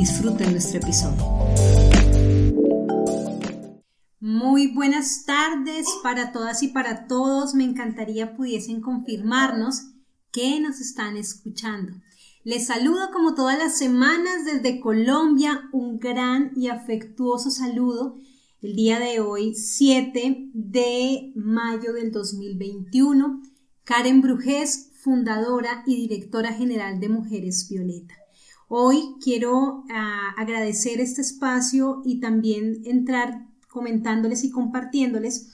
disfruten nuestro episodio. Muy buenas tardes para todas y para todos. Me encantaría pudiesen confirmarnos que nos están escuchando. Les saludo como todas las semanas desde Colombia. Un gran y afectuoso saludo. El día de hoy, 7 de mayo del 2021. Karen Brujés, fundadora y directora general de Mujeres Violeta. Hoy quiero ah, agradecer este espacio y también entrar comentándoles y compartiéndoles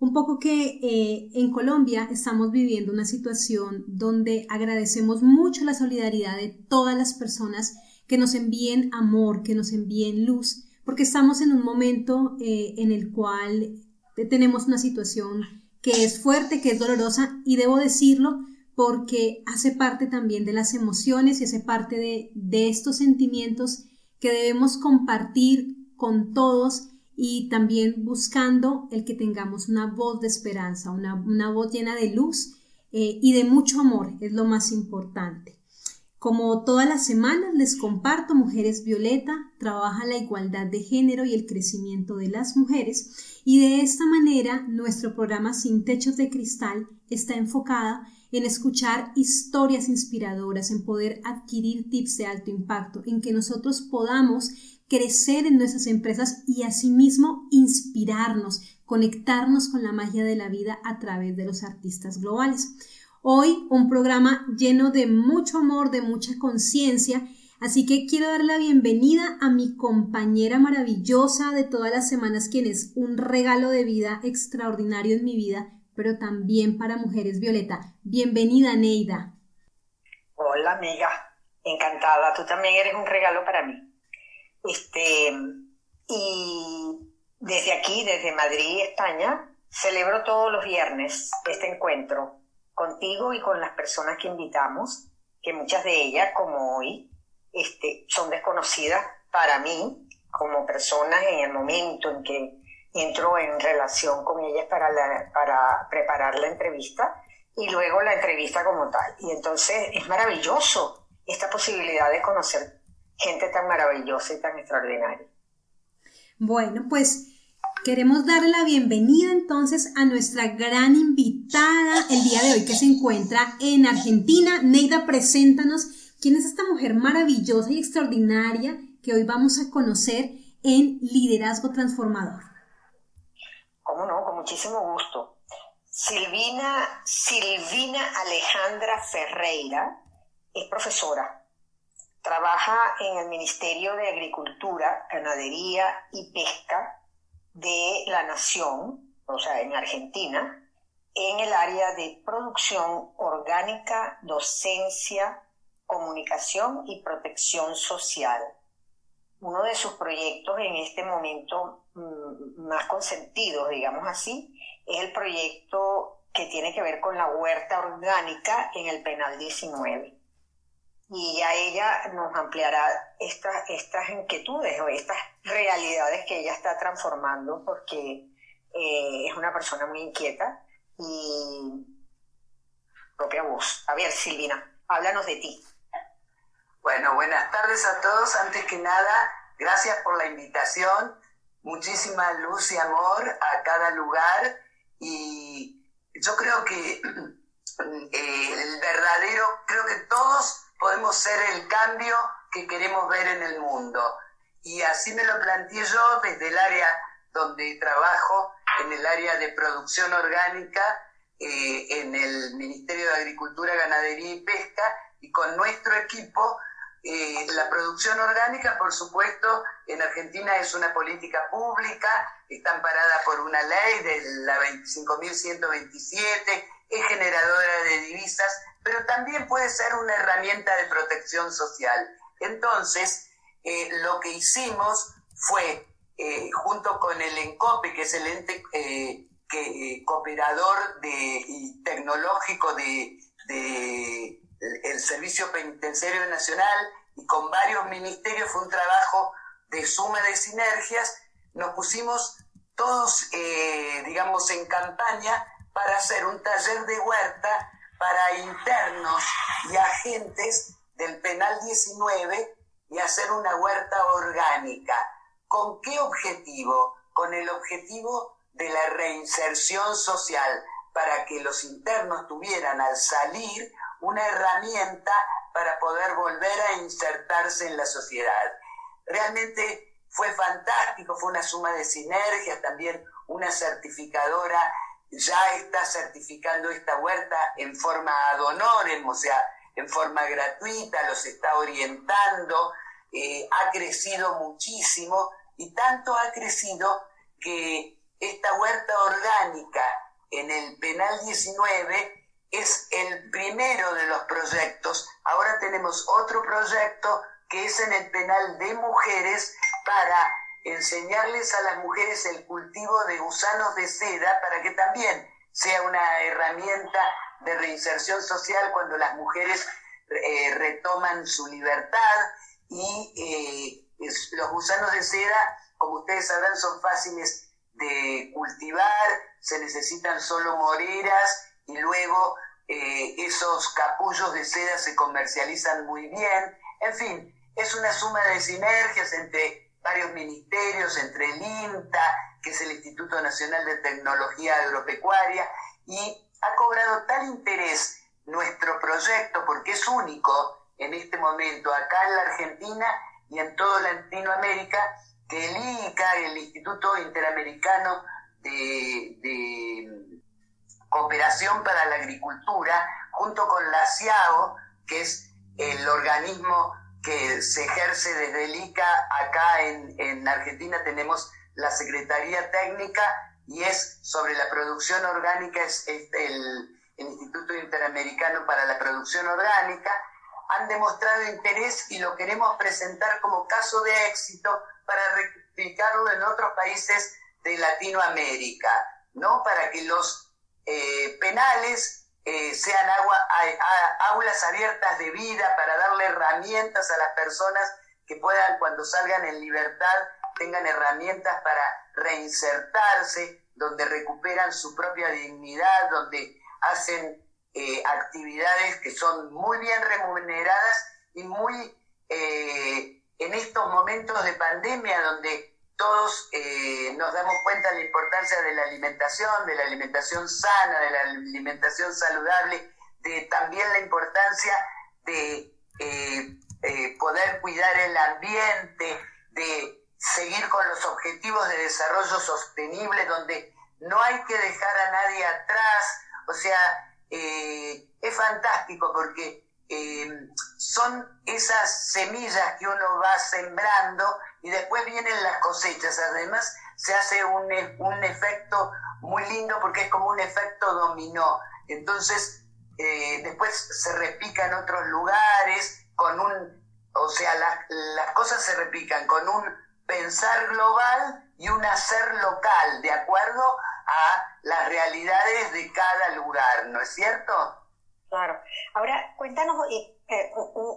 un poco que eh, en Colombia estamos viviendo una situación donde agradecemos mucho la solidaridad de todas las personas que nos envíen amor, que nos envíen luz, porque estamos en un momento eh, en el cual tenemos una situación que es fuerte, que es dolorosa y debo decirlo, porque hace parte también de las emociones y hace parte de, estos sentimientos que debemos compartir con todos y también buscando el que tengamos una voz de esperanza, una, voz llena de luz eh, y de mucho amor, es lo más importante. Como todas las semanas les comparto, Mujeres Violeta trabaja la igualdad de género y el crecimiento de las mujeres y de esta manera nuestro programa Sin Techos de Cristal está enfocada en escuchar historias inspiradoras, en poder adquirir tips de alto impacto, en que nosotros podamos crecer en nuestras empresas y asimismo inspirarnos, conectarnos con la magia de la vida a través de los artistas globales. Hoy un programa lleno de mucho amor, de mucha conciencia, así que quiero dar la bienvenida a mi compañera maravillosa de todas las semanas, quien es un regalo de vida extraordinario en mi vida, pero también para Mujeres Violeta. Bienvenida, Neida. Hola, amiga. Encantada. Tú también eres un regalo para mí. Este, y desde aquí, desde Madrid, España, celebro todos los viernes este encuentro contigo y con las personas que invitamos, que muchas de ellas, como hoy, este, son desconocidas para mí como personas en el momento en que entro en relación con ellas para, para preparar la entrevista y luego la entrevista como tal. Y entonces es maravilloso esta posibilidad de conocer gente tan maravillosa y tan extraordinaria. Bueno, pues queremos darle la bienvenida entonces a nuestra gran invitada el día de hoy que se encuentra en Argentina. Neida, preséntanos quién es esta mujer maravillosa y extraordinaria que hoy vamos a conocer en Liderazgo Transformador muchísimo gusto. Silvina, Silvina Alejandra Ferreira es profesora. Trabaja en el Ministerio de Agricultura, Ganadería y Pesca de la Nación, o sea, en Argentina, en el área de producción orgánica, docencia, comunicación y protección social uno de sus proyectos en este momento mm, más consentidos, digamos así, es el proyecto que tiene que ver con la huerta orgánica en el Penal 19. Y ya ella nos ampliará estas, estas inquietudes o estas realidades que ella está transformando porque eh, es una persona muy inquieta y propia voz. A ver, Silvina, háblanos de ti. Bueno, buenas tardes a todos. Antes que nada, gracias por la invitación. Muchísima luz y amor a cada lugar. Y yo creo que eh, el verdadero, creo que todos podemos ser el cambio que queremos ver en el mundo. Y así me lo planteé yo desde el área donde trabajo, en el área de producción orgánica, eh, en el Ministerio de Agricultura, Ganadería y Pesca, y con nuestro equipo eh, la producción orgánica, por supuesto, en Argentina es una política pública, está amparada por una ley de la 25.127, es generadora de divisas, pero también puede ser una herramienta de protección social. Entonces, eh, lo que hicimos fue, eh, junto con el ENCOPE, que es el ente cooperador de, y tecnológico de el Servicio Penitenciario Nacional, y con varios ministerios, fue un trabajo de suma de sinergias, nos pusimos todos, digamos, en campaña para hacer un taller de huerta para internos y agentes del penal 19 y hacer una huerta orgánica. ¿Con qué objetivo? Con el objetivo de la reinserción social, para que los internos tuvieran al salir una herramienta para poder volver a insertarse en la sociedad. Realmente fue fantástico, fue una suma de sinergias, también una certificadora ya está certificando esta huerta en forma ad honorem, o sea, en forma gratuita, los está orientando, eh, ha crecido muchísimo y tanto ha crecido que esta huerta orgánica en el Penal 19 es el primero de los proyectos. Ahora tenemos otro proyecto que es en el Penal de Mujeres para enseñarles a las mujeres el cultivo de gusanos de seda para que también sea una herramienta de reinserción social cuando las mujeres eh, retoman su libertad y eh, los gusanos de seda, como ustedes sabrán, son fáciles de cultivar, se necesitan solo moreras y luego eh, esos capullos de seda se comercializan muy bien. En fin, es una suma de sinergias entre varios ministerios, entre el INTA, que es el Instituto Nacional de Tecnología Agropecuaria, y ha cobrado tal interés nuestro proyecto, porque es único en este momento acá en la Argentina y en toda Latinoamérica, que el IICA, el Instituto Interamericano de Cooperación para la Agricultura, junto con la CIAO, que es el organismo que se ejerce desde el ICA. Acá en, Argentina tenemos la Secretaría Técnica y es sobre la producción orgánica, es, el, el Instituto Interamericano para la Producción Orgánica. Han demostrado interés y lo queremos presentar como caso de éxito para replicarlo en otros países de Latinoamérica, ¿no? Para que los eh, penales eh, sean aulas abiertas de vida para darle herramientas a las personas que puedan cuando salgan en libertad tengan herramientas para reinsertarse, donde recuperan su propia dignidad, donde hacen eh, actividades que son muy bien remuneradas y muy en estos momentos de pandemia donde todos eh, nos damos cuenta de la importancia de la alimentación, de la alimentación sana, de la alimentación saludable, de también la importancia de eh, eh, poder cuidar el ambiente, de seguir con los objetivos de desarrollo sostenible, donde no hay que dejar a nadie atrás. O sea, es fantástico porque son esas semillas que uno va sembrando y después vienen las cosechas. Además, se hace un, un efecto muy lindo porque es como un efecto dominó. Entonces, eh, después se repica en otros lugares con un, o sea, las cosas se repican con un pensar global y un hacer local, de acuerdo a las realidades de cada lugar, ¿no es cierto? Claro. Ahora, cuéntanos eh, eh,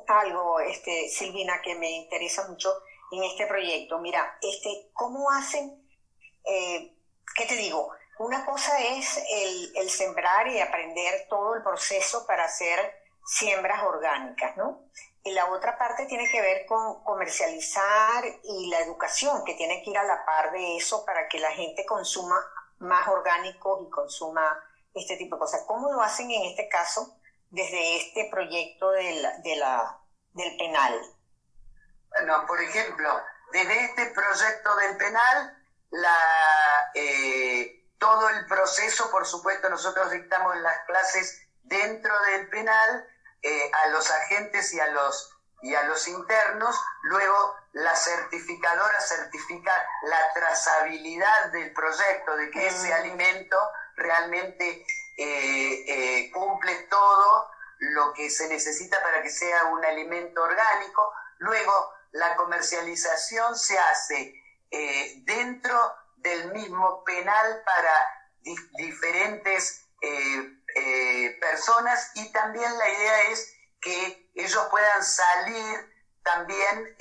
algo, este, Silvina, que me interesa mucho en este proyecto. Mira, este, ¿cómo hacen? Eh, ¿Qué te digo? Una cosa es el, sembrar y aprender todo el proceso para hacer siembras orgánicas, ¿no? Y la otra parte tiene que ver con comercializar y la educación, que tiene que ir a la par de eso para que la gente consuma más orgánico y consuma este tipo de cosas. ¿Cómo lo hacen en este caso desde este proyecto de del penal? Bueno, por ejemplo, desde este proyecto del penal, la, eh, todo el proceso, por supuesto, nosotros dictamos las clases dentro del penal eh, a los agentes y a los, y a los internos, luego la certificadora certifica la trazabilidad del proyecto, de que ese mm. alimento realmente eh, cumple todo lo que se necesita para que sea un alimento orgánico. Luego la comercialización se hace eh, dentro del mismo penal para diferentes eh, eh, personas y también la idea es que ellos puedan salir también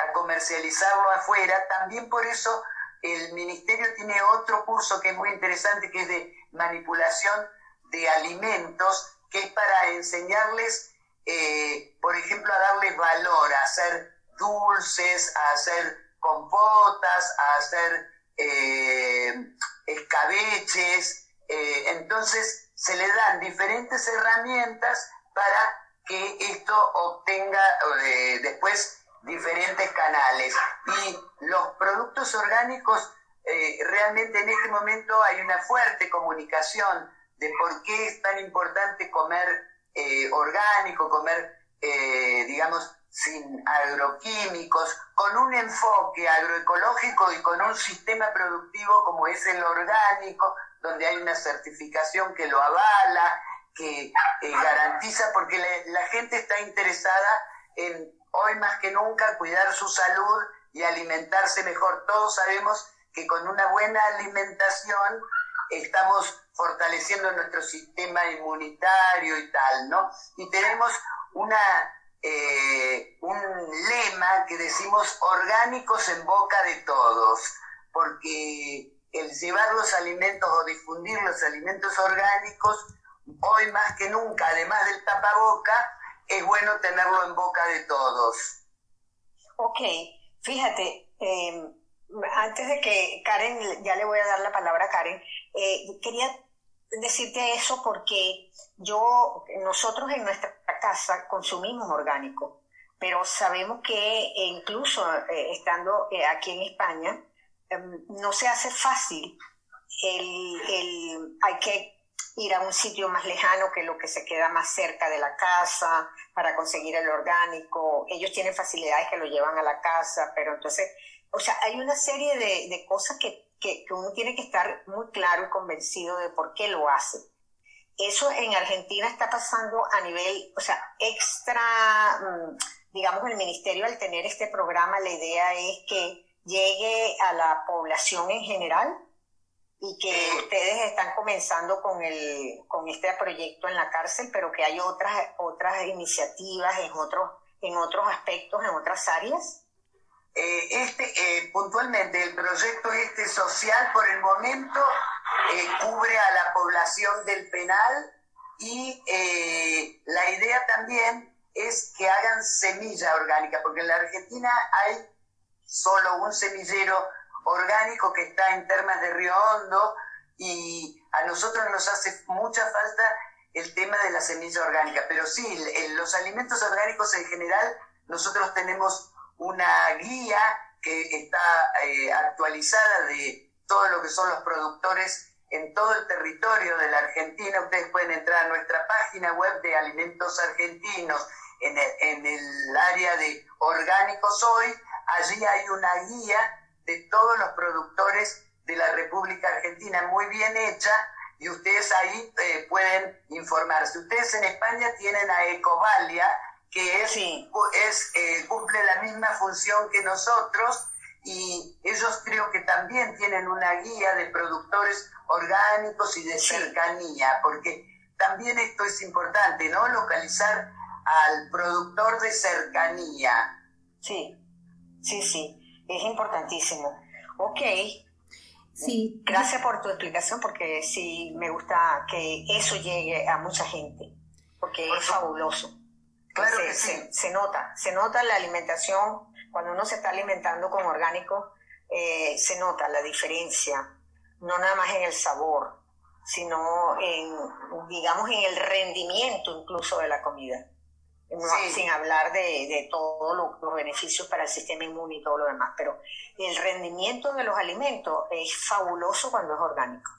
a comercializarlo afuera. También por eso el ministerio tiene otro curso que es muy interesante, que es de manipulación de alimentos, que es para enseñarles, por ejemplo, a darles valor, a hacer dulces, a hacer compotas, a hacer eh, escabeches. Eh, entonces se le dan diferentes herramientas para que esto obtenga eh, después diferentes canales. Y los productos orgánicos, realmente en este momento hay una fuerte comunicación de por qué es tan importante comer orgánico, comer, digamos, sin agroquímicos, con un enfoque agroecológico y con un sistema productivo como es el orgánico, donde hay una certificación que lo avala, que eh, garantiza, porque la, gente está interesada en hoy más que nunca cuidar su salud y alimentarse mejor. Todos sabemos que con una buena alimentación estamos fortaleciendo nuestro sistema inmunitario y tal, ¿no? Y tenemos una eh, un lema que decimos orgánicos en boca de todos, porque el llevar los alimentos o difundir los alimentos orgánicos, hoy más que nunca, además del tapaboca, es bueno tenerlo en boca de todos. Ok, fíjate, em, antes de que Karen, ya le voy a dar la palabra a Karen, eh, quería decirte eso porque yo, nosotros en nuestra casa consumimos orgánico, pero sabemos que incluso eh, estando eh, aquí en España, em, no se hace fácil. El, hay que ir a un sitio más lejano que lo que se queda más cerca de la casa para conseguir el orgánico. Ellos tienen facilidades que lo llevan a la casa, pero entonces, o sea, hay una serie de, de cosas que, que, que uno tiene que estar muy claro y convencido de por qué lo hace. Eso en Argentina está pasando a nivel, o sea, extra, mm, digamos, el ministerio al tener este programa, la idea es que llegue a la población en general y que ustedes están comenzando con, el, con este proyecto en la cárcel, pero que hay otras, otras iniciativas en otros, en otros aspectos, en otras áreas. Eh, este, eh, puntualmente, el proyecto este social por el momento eh, cubre a la población del penal y la idea también es que hagan semilla orgánica, porque en la Argentina hay solo un semillero orgánico que está en Termas de Río Hondo y a nosotros nos hace mucha falta el tema de la semilla orgánica, pero sí, los alimentos orgánicos en general, nosotros tenemos una guía que está eh, actualizada de todo lo que son los productores en todo el territorio de la Argentina. Ustedes pueden entrar a nuestra página web de Alimentos Argentinos en el, área de orgánicos hoy. Allí hay una guía de todos los productores de la República Argentina muy bien hecha y ustedes ahí eh, pueden informarse. Ustedes en España tienen a Ecovalia, que es, es eh, cumple la misma función que nosotros y ellos creo que también tienen una guía de productores orgánicos y de cercanía, porque también esto es importante, ¿no? Localizar al productor de cercanía. Sí, sí, sí, es importantísimo. Ok. Sí. Gracias por tu explicación, porque sí me gusta que eso llegue a mucha gente, porque es fabuloso. Claro se, que sí. se, nota, se nota la alimentación, cuando uno se está alimentando con orgánico, eh, se nota la diferencia, no nada más en el sabor, sino en, digamos, en el rendimiento incluso de la comida. Sin hablar de, de todos los beneficios para el sistema inmune y todo lo demás, pero el rendimiento de los alimentos es fabuloso cuando es orgánico.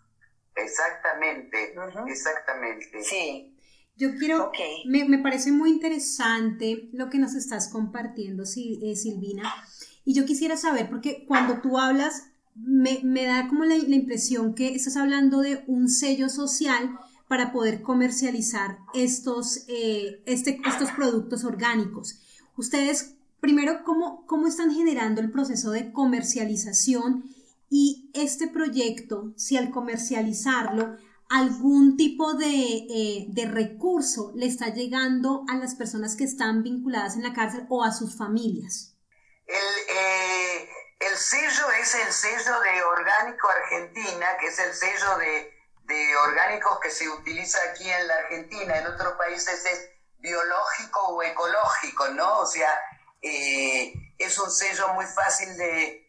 Exactamente, exactamente. Sí. Yo quiero, me, me, parece muy interesante lo que nos estás compartiendo, eh, Silvina. Y yo quisiera saber, porque cuando tú hablas, me, me da como la, la, impresión que estás hablando de un sello social para poder comercializar estos, eh, este, estos productos orgánicos. Ustedes primero, ¿cómo, ¿cómo están generando el proceso de comercialización y este proyecto, si al comercializarlo, algún tipo de, eh, de, recurso le está llegando a las personas que están vinculadas en la cárcel o a sus familias? El, eh, el sello es el sello de Orgánico Argentina, que es el sello de, de orgánicos que se utiliza aquí en la Argentina, en otros países es biológico o ecológico, ¿no? O sea, eh, es un sello muy fácil de,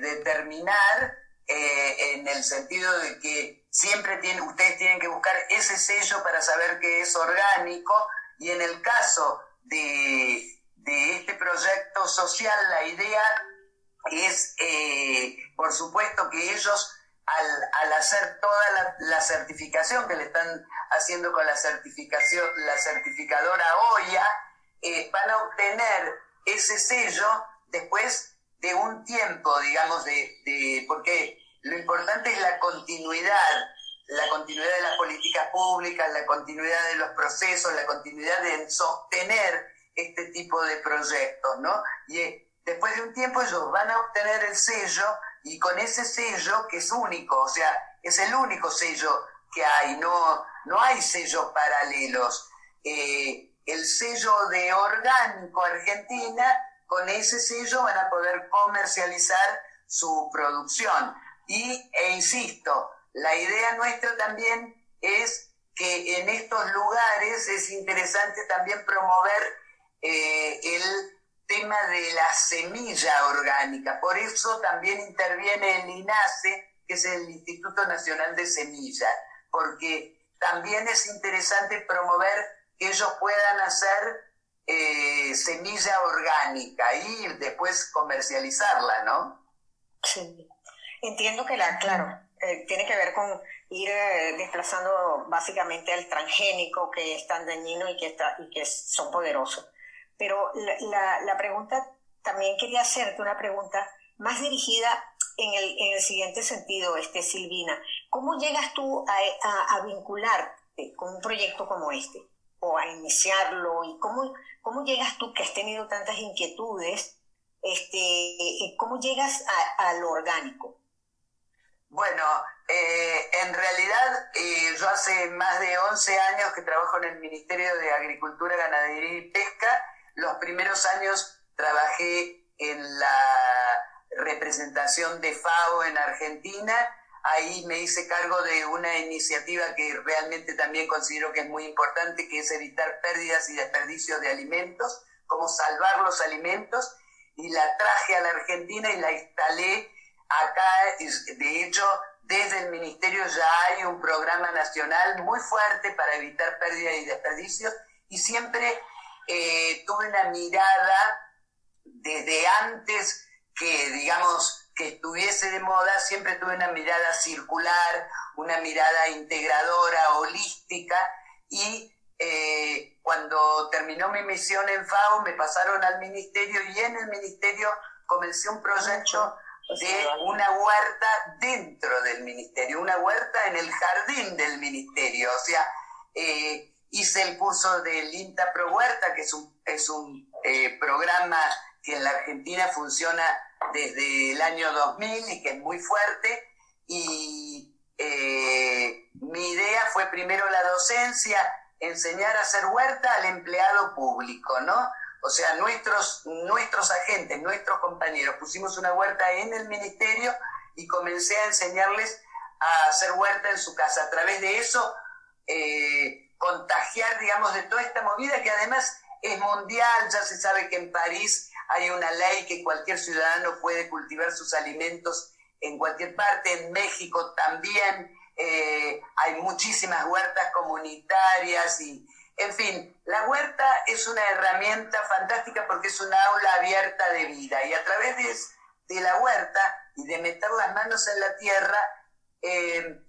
determinar eh, en el sentido de que siempre tiene, ustedes tienen que buscar ese sello para saber que es orgánico. Y en el caso de, este proyecto social la idea es, eh, por supuesto, que ellos al, hacer toda la, certificación que le están haciendo con la certificación, la certificadora OIA, eh, van a obtener ese sello después de un tiempo, digamos, de, porque lo importante es la continuidad, la continuidad de las políticas públicas, la continuidad de los procesos, la continuidad de sostener este tipo de proyectos, ¿no? Y eh, después de un tiempo ellos van a obtener el sello y con ese sello que es único, o sea, es el único sello que hay, no, no hay sellos paralelos. Eh, el sello de Orgánico Argentina, con ese sello van a poder comercializar su producción. Y, e insisto, la idea nuestra también es que en estos lugares es interesante también promover eh, el tema de la semilla orgánica. Por eso también interviene el INASE, que es el Instituto Nacional de Semillas, porque también es interesante promover que ellos puedan hacer eh, semilla orgánica y después comercializarla, ¿no? Sí. Entiendo que la, claro, eh, tiene que ver con ir eh, desplazando básicamente al transgénico que es tan dañino y que, está, y que son poderosos. Pero la, la, pregunta, también quería hacerte una pregunta más dirigida en el, en el siguiente sentido, este, Silvina. ¿Cómo llegas tú a, a, vincularte con un proyecto como este? O a iniciarlo, y cómo, cómo llegas tú que has tenido tantas inquietudes, este, cómo llegas a, lo orgánico? Bueno, eh, en realidad eh, yo hace más de 11 años que trabajo en el Ministerio de Agricultura, Ganadería y Pesca los primeros años trabajé en la representación de FAO en Argentina. Ahí me hice cargo de una iniciativa que realmente también considero que es muy importante, que es evitar pérdidas y desperdicios de alimentos, cómo salvar los alimentos. Y la traje a la Argentina y la instalé acá. De hecho, desde el Ministerio ya hay un programa nacional muy fuerte para evitar pérdidas y desperdicios y siempre eh, tuve una mirada desde antes que, digamos, que estuviese de moda, siempre tuve una mirada circular, una mirada integradora, holística, y eh, cuando terminó mi misión en FAO me pasaron al ministerio y en el ministerio comencé un proyecto de una huerta dentro del ministerio, una huerta en el jardín del ministerio, o sea, eh, hice el curso del INTA Pro Huerta, que es un, es un eh, programa que en la Argentina funciona desde el año 2000 y que es muy fuerte. Y eh, mi idea fue primero la docencia, enseñar a hacer huerta al empleado público, ¿no? O sea, nuestros, nuestros agentes, nuestros compañeros, pusimos una huerta en el ministerio y comencé a enseñarles a hacer huerta en su casa. A través de eso, eh, contagiar, digamos, de toda esta movida que además es mundial, ya se sabe que en París hay una ley que cualquier ciudadano puede cultivar sus alimentos en cualquier parte, en México también eh, hay muchísimas huertas comunitarias y, en fin, la huerta es una herramienta fantástica porque es una aula abierta de vida. Y a través de, la huerta y de meter las manos en la tierra, eh,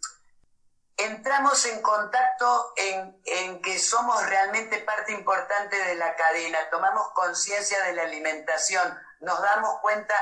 entramos en contacto en, que somos realmente parte importante de la cadena, tomamos conciencia de la alimentación, nos damos cuenta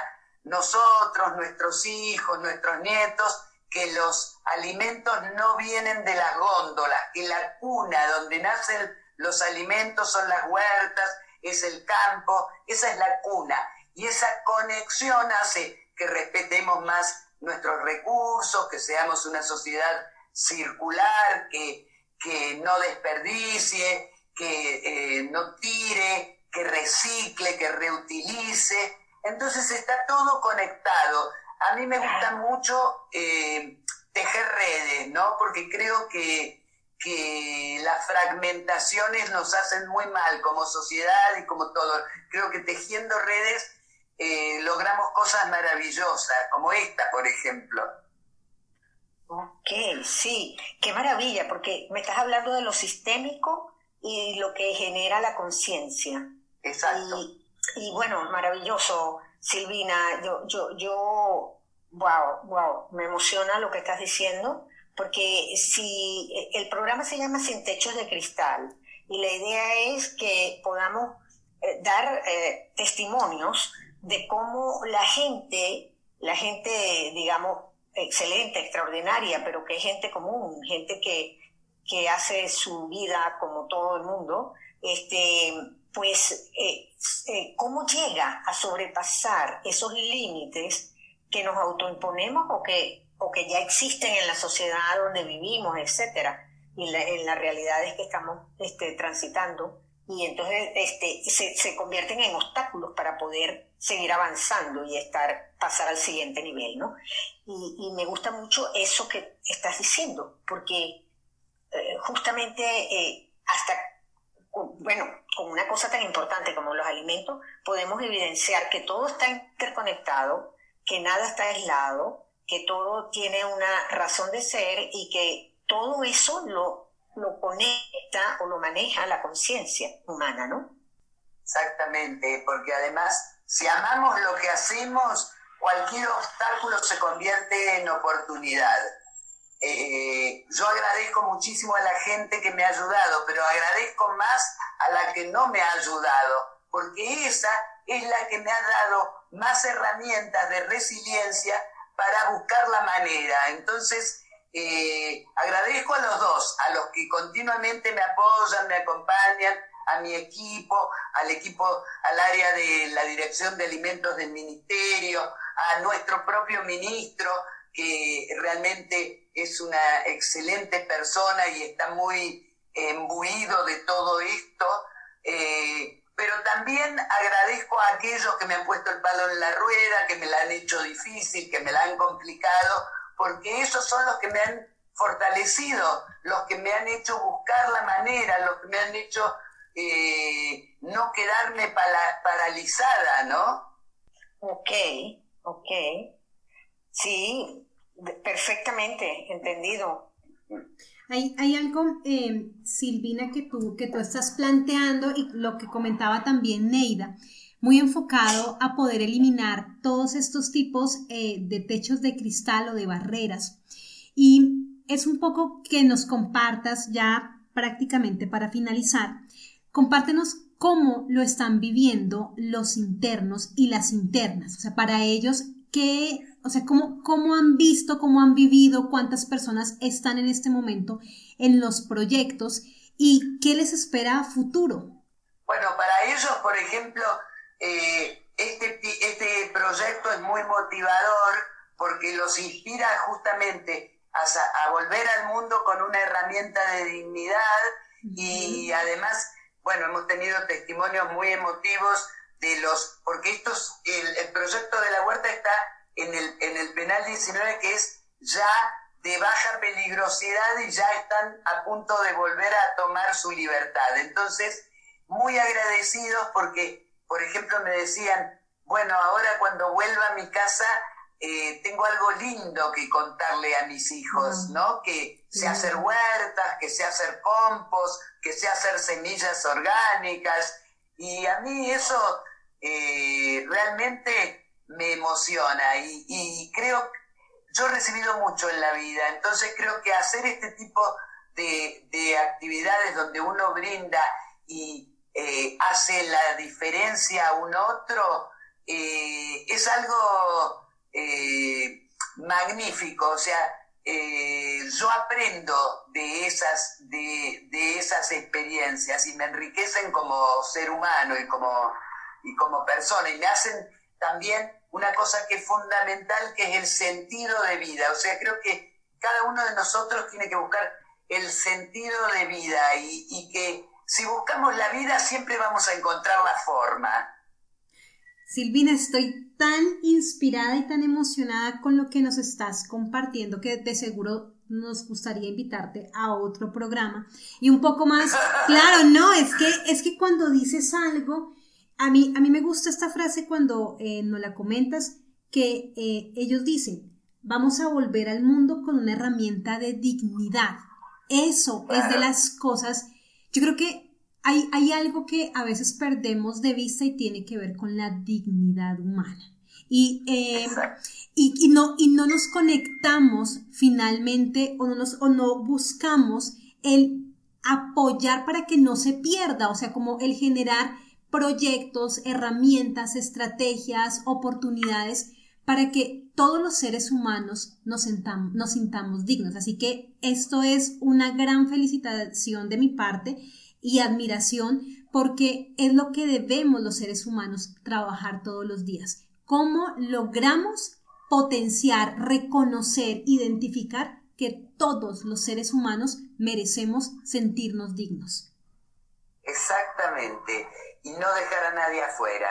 nosotros, nuestros hijos, nuestros nietos, que los alimentos no vienen de las góndolas, que la cuna donde nacen los alimentos son las huertas, es el campo, esa es la cuna. Y esa conexión hace que respetemos más nuestros recursos, que seamos una sociedad circular, que, que no desperdicie, que eh, no tire, que recicle, que reutilice. Entonces está todo conectado. A mí me gusta mucho eh, tejer redes, ¿no? Porque creo que, las fragmentaciones nos hacen muy mal como sociedad y como todo. Creo que tejiendo redes eh, logramos cosas maravillosas, como esta, por ejemplo. Ok, sí, qué maravilla, porque me estás hablando de lo sistémico y lo que genera la conciencia. Exacto. Y, bueno, maravilloso, Silvina. Yo, yo, yo, wow, wow, me emociona lo que estás diciendo, porque si el programa se llama Sin Techos de Cristal, y la idea es que podamos eh, dar eh, testimonios de cómo la gente, la gente, digamos, excelente, extraordinaria, pero que es gente común, gente que, que hace su vida como todo el mundo, este, pues, eh, eh, ¿cómo llega a sobrepasar esos límites que nos autoimponemos o que, o que ya existen en la sociedad donde vivimos, etcétera, y en las realidades que estamos este, transitando? Y entonces este, se, se convierten en obstáculos para poder seguir avanzando y estar, pasar al siguiente nivel, ¿no? Y, me gusta mucho eso que estás diciendo, porque eh, justamente eh, hasta, bueno, con una cosa tan importante como los alimentos, podemos evidenciar que todo está interconectado, que nada está aislado, que todo tiene una razón de ser y que todo eso lo, lo conecta o lo maneja la conciencia humana, ¿no? Exactamente, porque además si amamos lo que hacemos, cualquier obstáculo se convierte en oportunidad. Eh, yo agradezco muchísimo a la gente que me ha ayudado, pero agradezco más a la que no me ha ayudado, porque esa es la que me ha dado más herramientas de resiliencia para buscar la manera. Entonces, eh, agradezco a los dos, a los que continuamente me apoyan, me acompañan, a mi equipo, al equipo, al área de la Dirección de Alimentos del Ministerio, a nuestro propio ministro, que realmente es una excelente persona y está muy embuido de todo esto. Eh, pero también agradezco a aquellos que me han puesto el palo en la rueda, que me la han hecho difícil, que me la han complicado, porque esos son los que me han fortalecido, los que me han hecho buscar la manera, los que me han hecho eh, no quedarme paralizada, ¿no? Ok, ok. Sí, perfectamente, entendido. Hay, algo, eh, Silvina, que tú, que tú estás planteando y lo que comentaba también Neida, muy enfocado a poder eliminar todos estos tipos eh, de techos de cristal o de barreras. Y es un poco que nos compartas ya prácticamente para finalizar Compártenos cómo lo están viviendo los internos y las internas. O sea, para ellos, ¿qué, o sea, cómo, cómo han visto, cómo han vivido, cuántas personas están en este momento en los proyectos y qué les espera a futuro? Bueno, para ellos, por ejemplo, eh, este, este proyecto es muy motivador porque los inspira justamente a, a volver al mundo con una herramienta de dignidad y además bueno, hemos tenido testimonios muy emotivos de los, porque estos, el, proyecto de la huerta está en el, en el penal 19 que es ya de baja peligrosidad y ya están a punto de volver a tomar su libertad. Entonces, muy agradecidos porque, por ejemplo, me decían, bueno, ahora cuando vuelva a mi casa eh, tengo algo lindo que contarle a mis hijos, mm. ¿no? Que sé hacer huertas, que sé hacer compost, que sé hacer semillas orgánicas. Y a mí eso eh, realmente me emociona y, y, creo, yo he recibido mucho en la vida, entonces creo que hacer este tipo de, de actividades donde uno brinda y eh, hace la diferencia a un otro, es algo eh, magnífico, o sea, eh, yo aprendo de esas, de, esas experiencias y me enriquecen como ser humano y como, y como persona y me hacen también una cosa que es fundamental, que es el sentido de vida. O sea, creo que cada uno de nosotros tiene que buscar el sentido de vida y, y que si buscamos la vida siempre vamos a encontrar la forma. Silvina, estoy tan inspirada y tan emocionada con lo que nos estás compartiendo que de seguro nos gustaría invitarte a otro programa y un poco más, claro, no, es que es que cuando dices algo, a mí a mí me gusta esta frase cuando eh, nos la comentas que eh, ellos dicen, vamos a volver al mundo con una herramienta de dignidad. Eso es de las cosas, yo creo que hay, algo que a veces perdemos de vista y tiene que ver con la dignidad humana. Y, eh, y, no, y no nos conectamos finalmente o no, nos, o no buscamos el apoyar para que no se pierda, o sea, como el generar proyectos, herramientas, estrategias, oportunidades para que todos los seres humanos nos, nos sintamos dignos. Así que esto es una gran felicitación de mi parte y admiración porque es lo que debemos los seres humanos trabajar todos los días. ¿Cómo logramos potenciar, reconocer, identificar que todos los seres humanos merecemos sentirnos dignos? Exactamente, y no dejar a nadie afuera.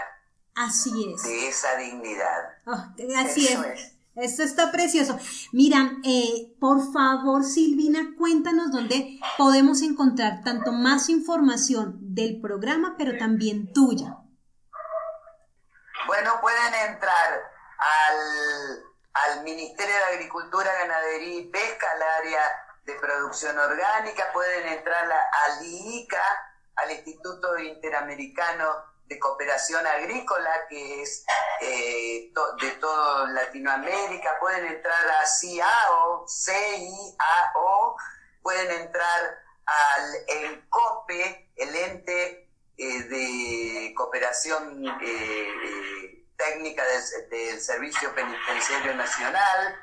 Así es. De esa dignidad. Oh, así es. Esto está precioso. Mira, eh, por favor, Silvina, cuéntanos dónde podemos encontrar tanto más información del programa, pero también tuya. Bueno, pueden entrar al, Ministerio de Agricultura, Ganadería y Pesca, al área de producción orgánica, pueden entrar al IICA, al Instituto Interamericano de cooperación agrícola, que es eh, de toda Latinoamérica, pueden entrar a CIAO, CIAO, pueden entrar al ENCOPE, el ente eh, de cooperación eh, técnica del, del, Servicio Penitenciario Nacional.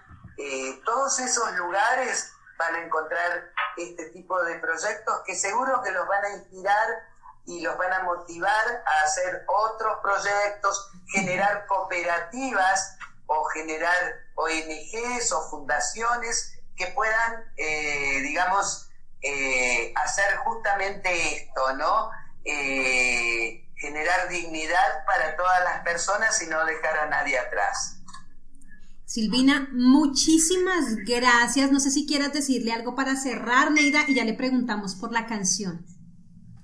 todos esos lugares van a encontrar este tipo de proyectos que seguro que los van a inspirar y los van a motivar a hacer otros proyectos, generar cooperativas o generar ONGs o fundaciones que puedan, eh, digamos, eh, hacer justamente esto, ¿no? Eh, generar dignidad para todas las personas y no dejar a nadie atrás. Silvina, muchísimas gracias. No sé si quieras decirle algo para cerrar, Neida, y ya le preguntamos por la canción.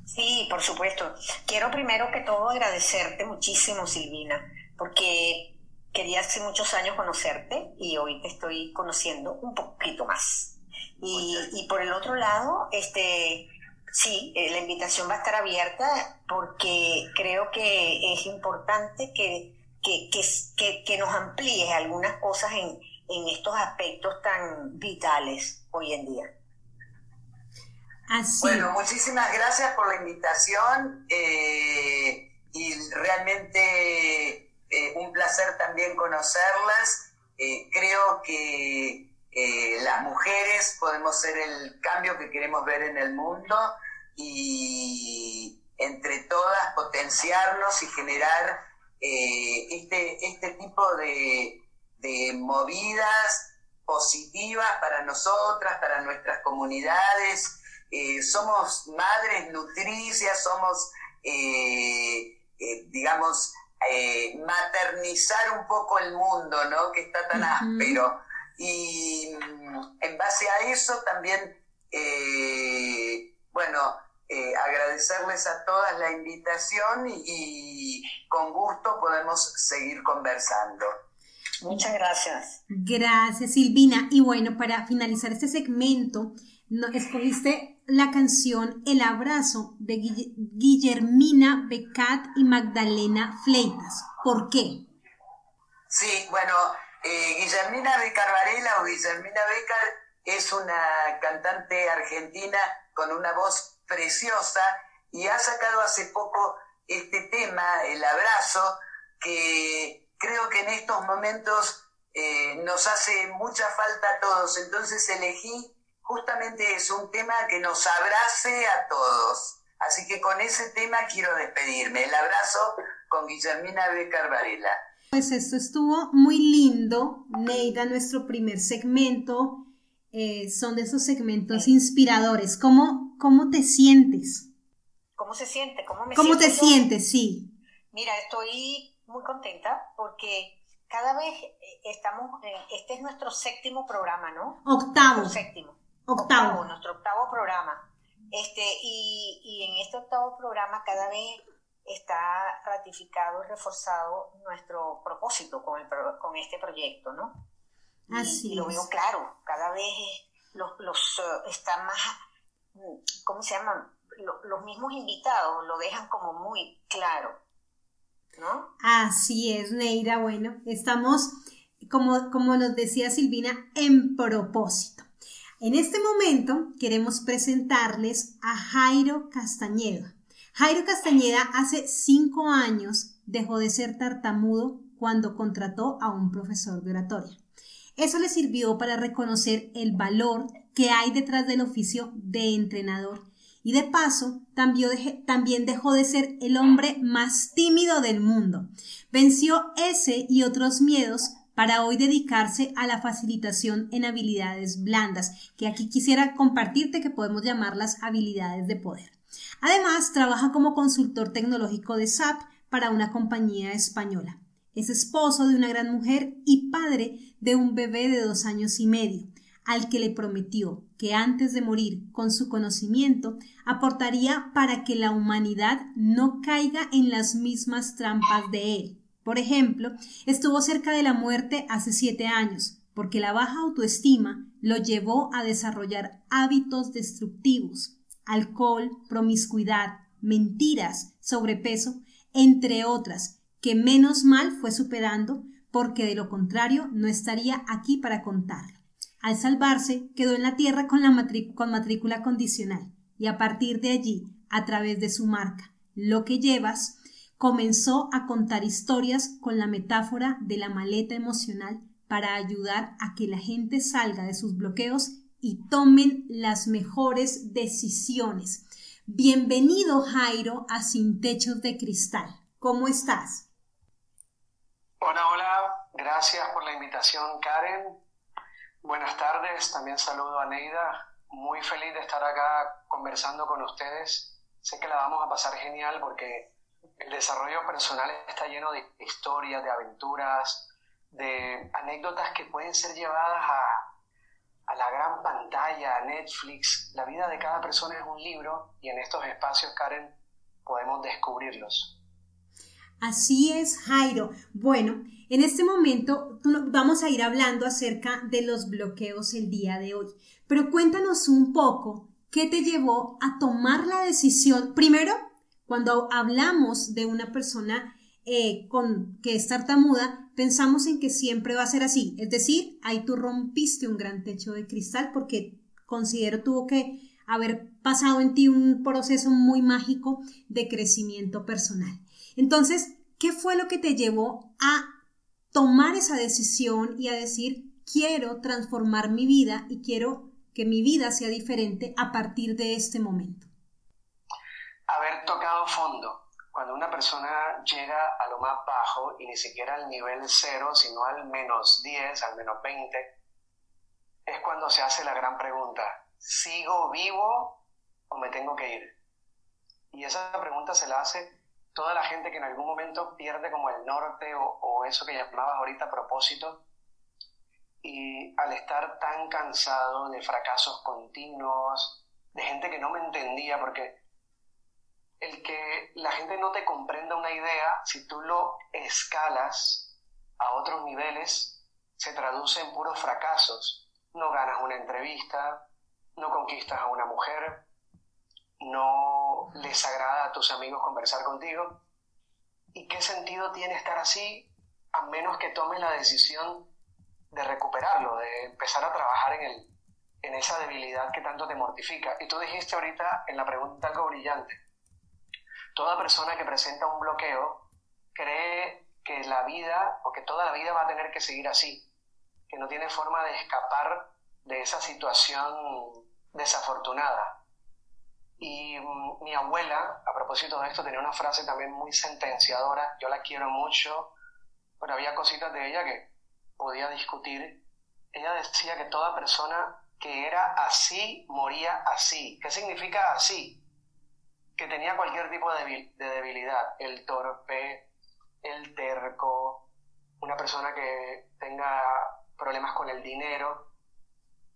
Sí, por supuesto. Quiero primero que todo agradecerte muchísimo, Silvina, porque quería hace muchos años conocerte y hoy te estoy conociendo un poquito más. Y, por el otro lado, este, sí, eh, la invitación va a estar abierta porque creo que es importante que, que, que nos amplíes algunas cosas en, en estos aspectos tan vitales hoy en día. Bueno, muchísimas gracias por la invitación eh, y realmente eh, un placer también conocerlas. Eh, creo que las mujeres podemos ser el cambio que queremos ver en el mundo y entre todas potenciarnos y generar este, este tipo de, de movidas positivas para nosotras, para nuestras comunidades eh, somos madres nutricias, somos, eh, eh, digamos, maternizar un poco el mundo, ¿no? Que está tan áspero. Y mm, en base a eso también, bueno, agradecerles a todas la invitación y, con gusto podemos seguir conversando. Muchas gracias. Gracias, Silvina. Y bueno, para finalizar este segmento, no, escogiste la canción El abrazo de Guillermina Becat y Magdalena Fleitas. ¿Por qué? Sí, bueno, eh, Guillermina Becar Varela o Guillermina Becar es una cantante argentina con una voz preciosa y ha sacado hace poco este tema, El abrazo, que creo que en estos momentos eh, nos hace mucha falta a todos. Entonces elegí justamente eso, un tema que nos abrace a todos. Así que con ese tema quiero despedirme. El abrazo con Guillermina Becar Varela. Pues esto estuvo muy lindo, Neida, nuestro primer segmento. Eh, son de esos segmentos inspiradores. ¿Cómo, ¿Cómo te sientes? ¿Cómo se siente? ¿Cómo me ¿Cómo te sientes? Sí. Mira, estoy muy contenta porque cada vez eh, estamos, este es nuestro séptimo programa, ¿no? Octavo. séptimo. Octavo. Nuestro octavo programa. Este, y, y en este octavo programa cada vez está ratificado y reforzado nuestro propósito con, el, con este proyecto, ¿no? Así y, lo veo claro, cada vez los, los uh, están más, ¿cómo se llaman? Los, mismos invitados lo dejan como muy claro, ¿no? Así es, Neira, bueno, estamos, como, como nos decía Silvina, en propósito. En este momento queremos presentarles a Jairo Castañeda. Jairo Castañeda hace cinco años dejó de ser tartamudo cuando contrató a un profesor de oratoria. Eso le sirvió para reconocer el valor que hay detrás del oficio de entrenador y de paso también dejó de ser el hombre más tímido del mundo. Venció ese y otros miedos para hoy dedicarse a la facilitación en habilidades blandas, que aquí quisiera compartirte que podemos llamarlas habilidades de poder. Además, trabaja como consultor tecnológico de SAP para una compañía española. Es esposo de una gran mujer y padre de un bebé de dos años y medio, al que le prometió que antes de morir con su conocimiento aportaría para que la humanidad no caiga en las mismas trampas de él. Por ejemplo, estuvo cerca de la muerte hace siete años, porque la baja autoestima lo llevó a desarrollar hábitos destructivos alcohol, promiscuidad, mentiras, sobrepeso, entre otras, que menos mal fue superando porque de lo contrario no estaría aquí para contarlo. Al salvarse, quedó en la tierra con, la con matrícula condicional y a partir de allí, a través de su marca, lo que llevas, comenzó a contar historias con la metáfora de la maleta emocional para ayudar a que la gente salga de sus bloqueos y tomen las mejores decisiones. Bienvenido Jairo a Sin Techos de Cristal. ¿Cómo estás? Hola, hola, gracias por la invitación Karen. Buenas tardes, también saludo a Neida. Muy feliz de estar acá conversando con ustedes. Sé que la vamos a pasar genial porque el desarrollo personal está lleno de historias, de aventuras, de anécdotas que pueden ser llevadas a, a la gran pantalla, a Netflix. La vida de cada persona es un libro y en estos espacios, Karen, podemos descubrirlos. Así es, Jairo. Bueno, en este momento vamos a ir hablando acerca de los bloqueos el día de hoy. Pero cuéntanos un poco qué te llevó a tomar la decisión. Primero, cuando hablamos de una persona eh, con, que es tartamuda, pensamos en que siempre va a ser así. Es decir, ahí tú rompiste un gran techo de cristal porque considero tuvo que haber pasado en ti un proceso muy mágico de crecimiento personal. Entonces, ¿qué fue lo que te llevó a tomar esa decisión y a decir, quiero transformar mi vida y quiero que mi vida sea diferente a partir de este momento? Haber tocado fondo cuando una persona llega a lo más bajo y ni siquiera al nivel cero, sino al menos 10, al menos 20, es cuando se hace la gran pregunta, ¿sigo vivo o me tengo que ir? Y esa pregunta se la hace toda la gente que en algún momento pierde como el norte o, eso que llamabas ahorita propósito. Y al estar tan cansado de fracasos continuos, de gente que no me entendía, porque el que la gente no te comprenda una idea, si tú lo escalas a otros niveles, se traduce en puros fracasos. No ganas una entrevista, no conquistas a una mujer, no les agrada a tus amigos conversar contigo. ¿Y qué sentido tiene estar así a menos que tomes la decisión de recuperarlo, de empezar a trabajar en, el, en esa debilidad que tanto te mortifica? Y tú dijiste ahorita en la pregunta algo brillante toda persona que presenta un bloqueo cree que la vida o que toda la vida va a tener que seguir así. que no tiene forma de escapar de esa situación desafortunada. Y mm, mi abuela, a propósito de esto, tenía una frase también muy sentenciadora, yo la quiero mucho, pero había cositas de ella que podía discutir. Ella decía que toda persona que era así moría así. ¿Qué significa así? Que tenía cualquier tipo de debilidad, el torpe, el terco, una persona que tenga problemas con el dinero,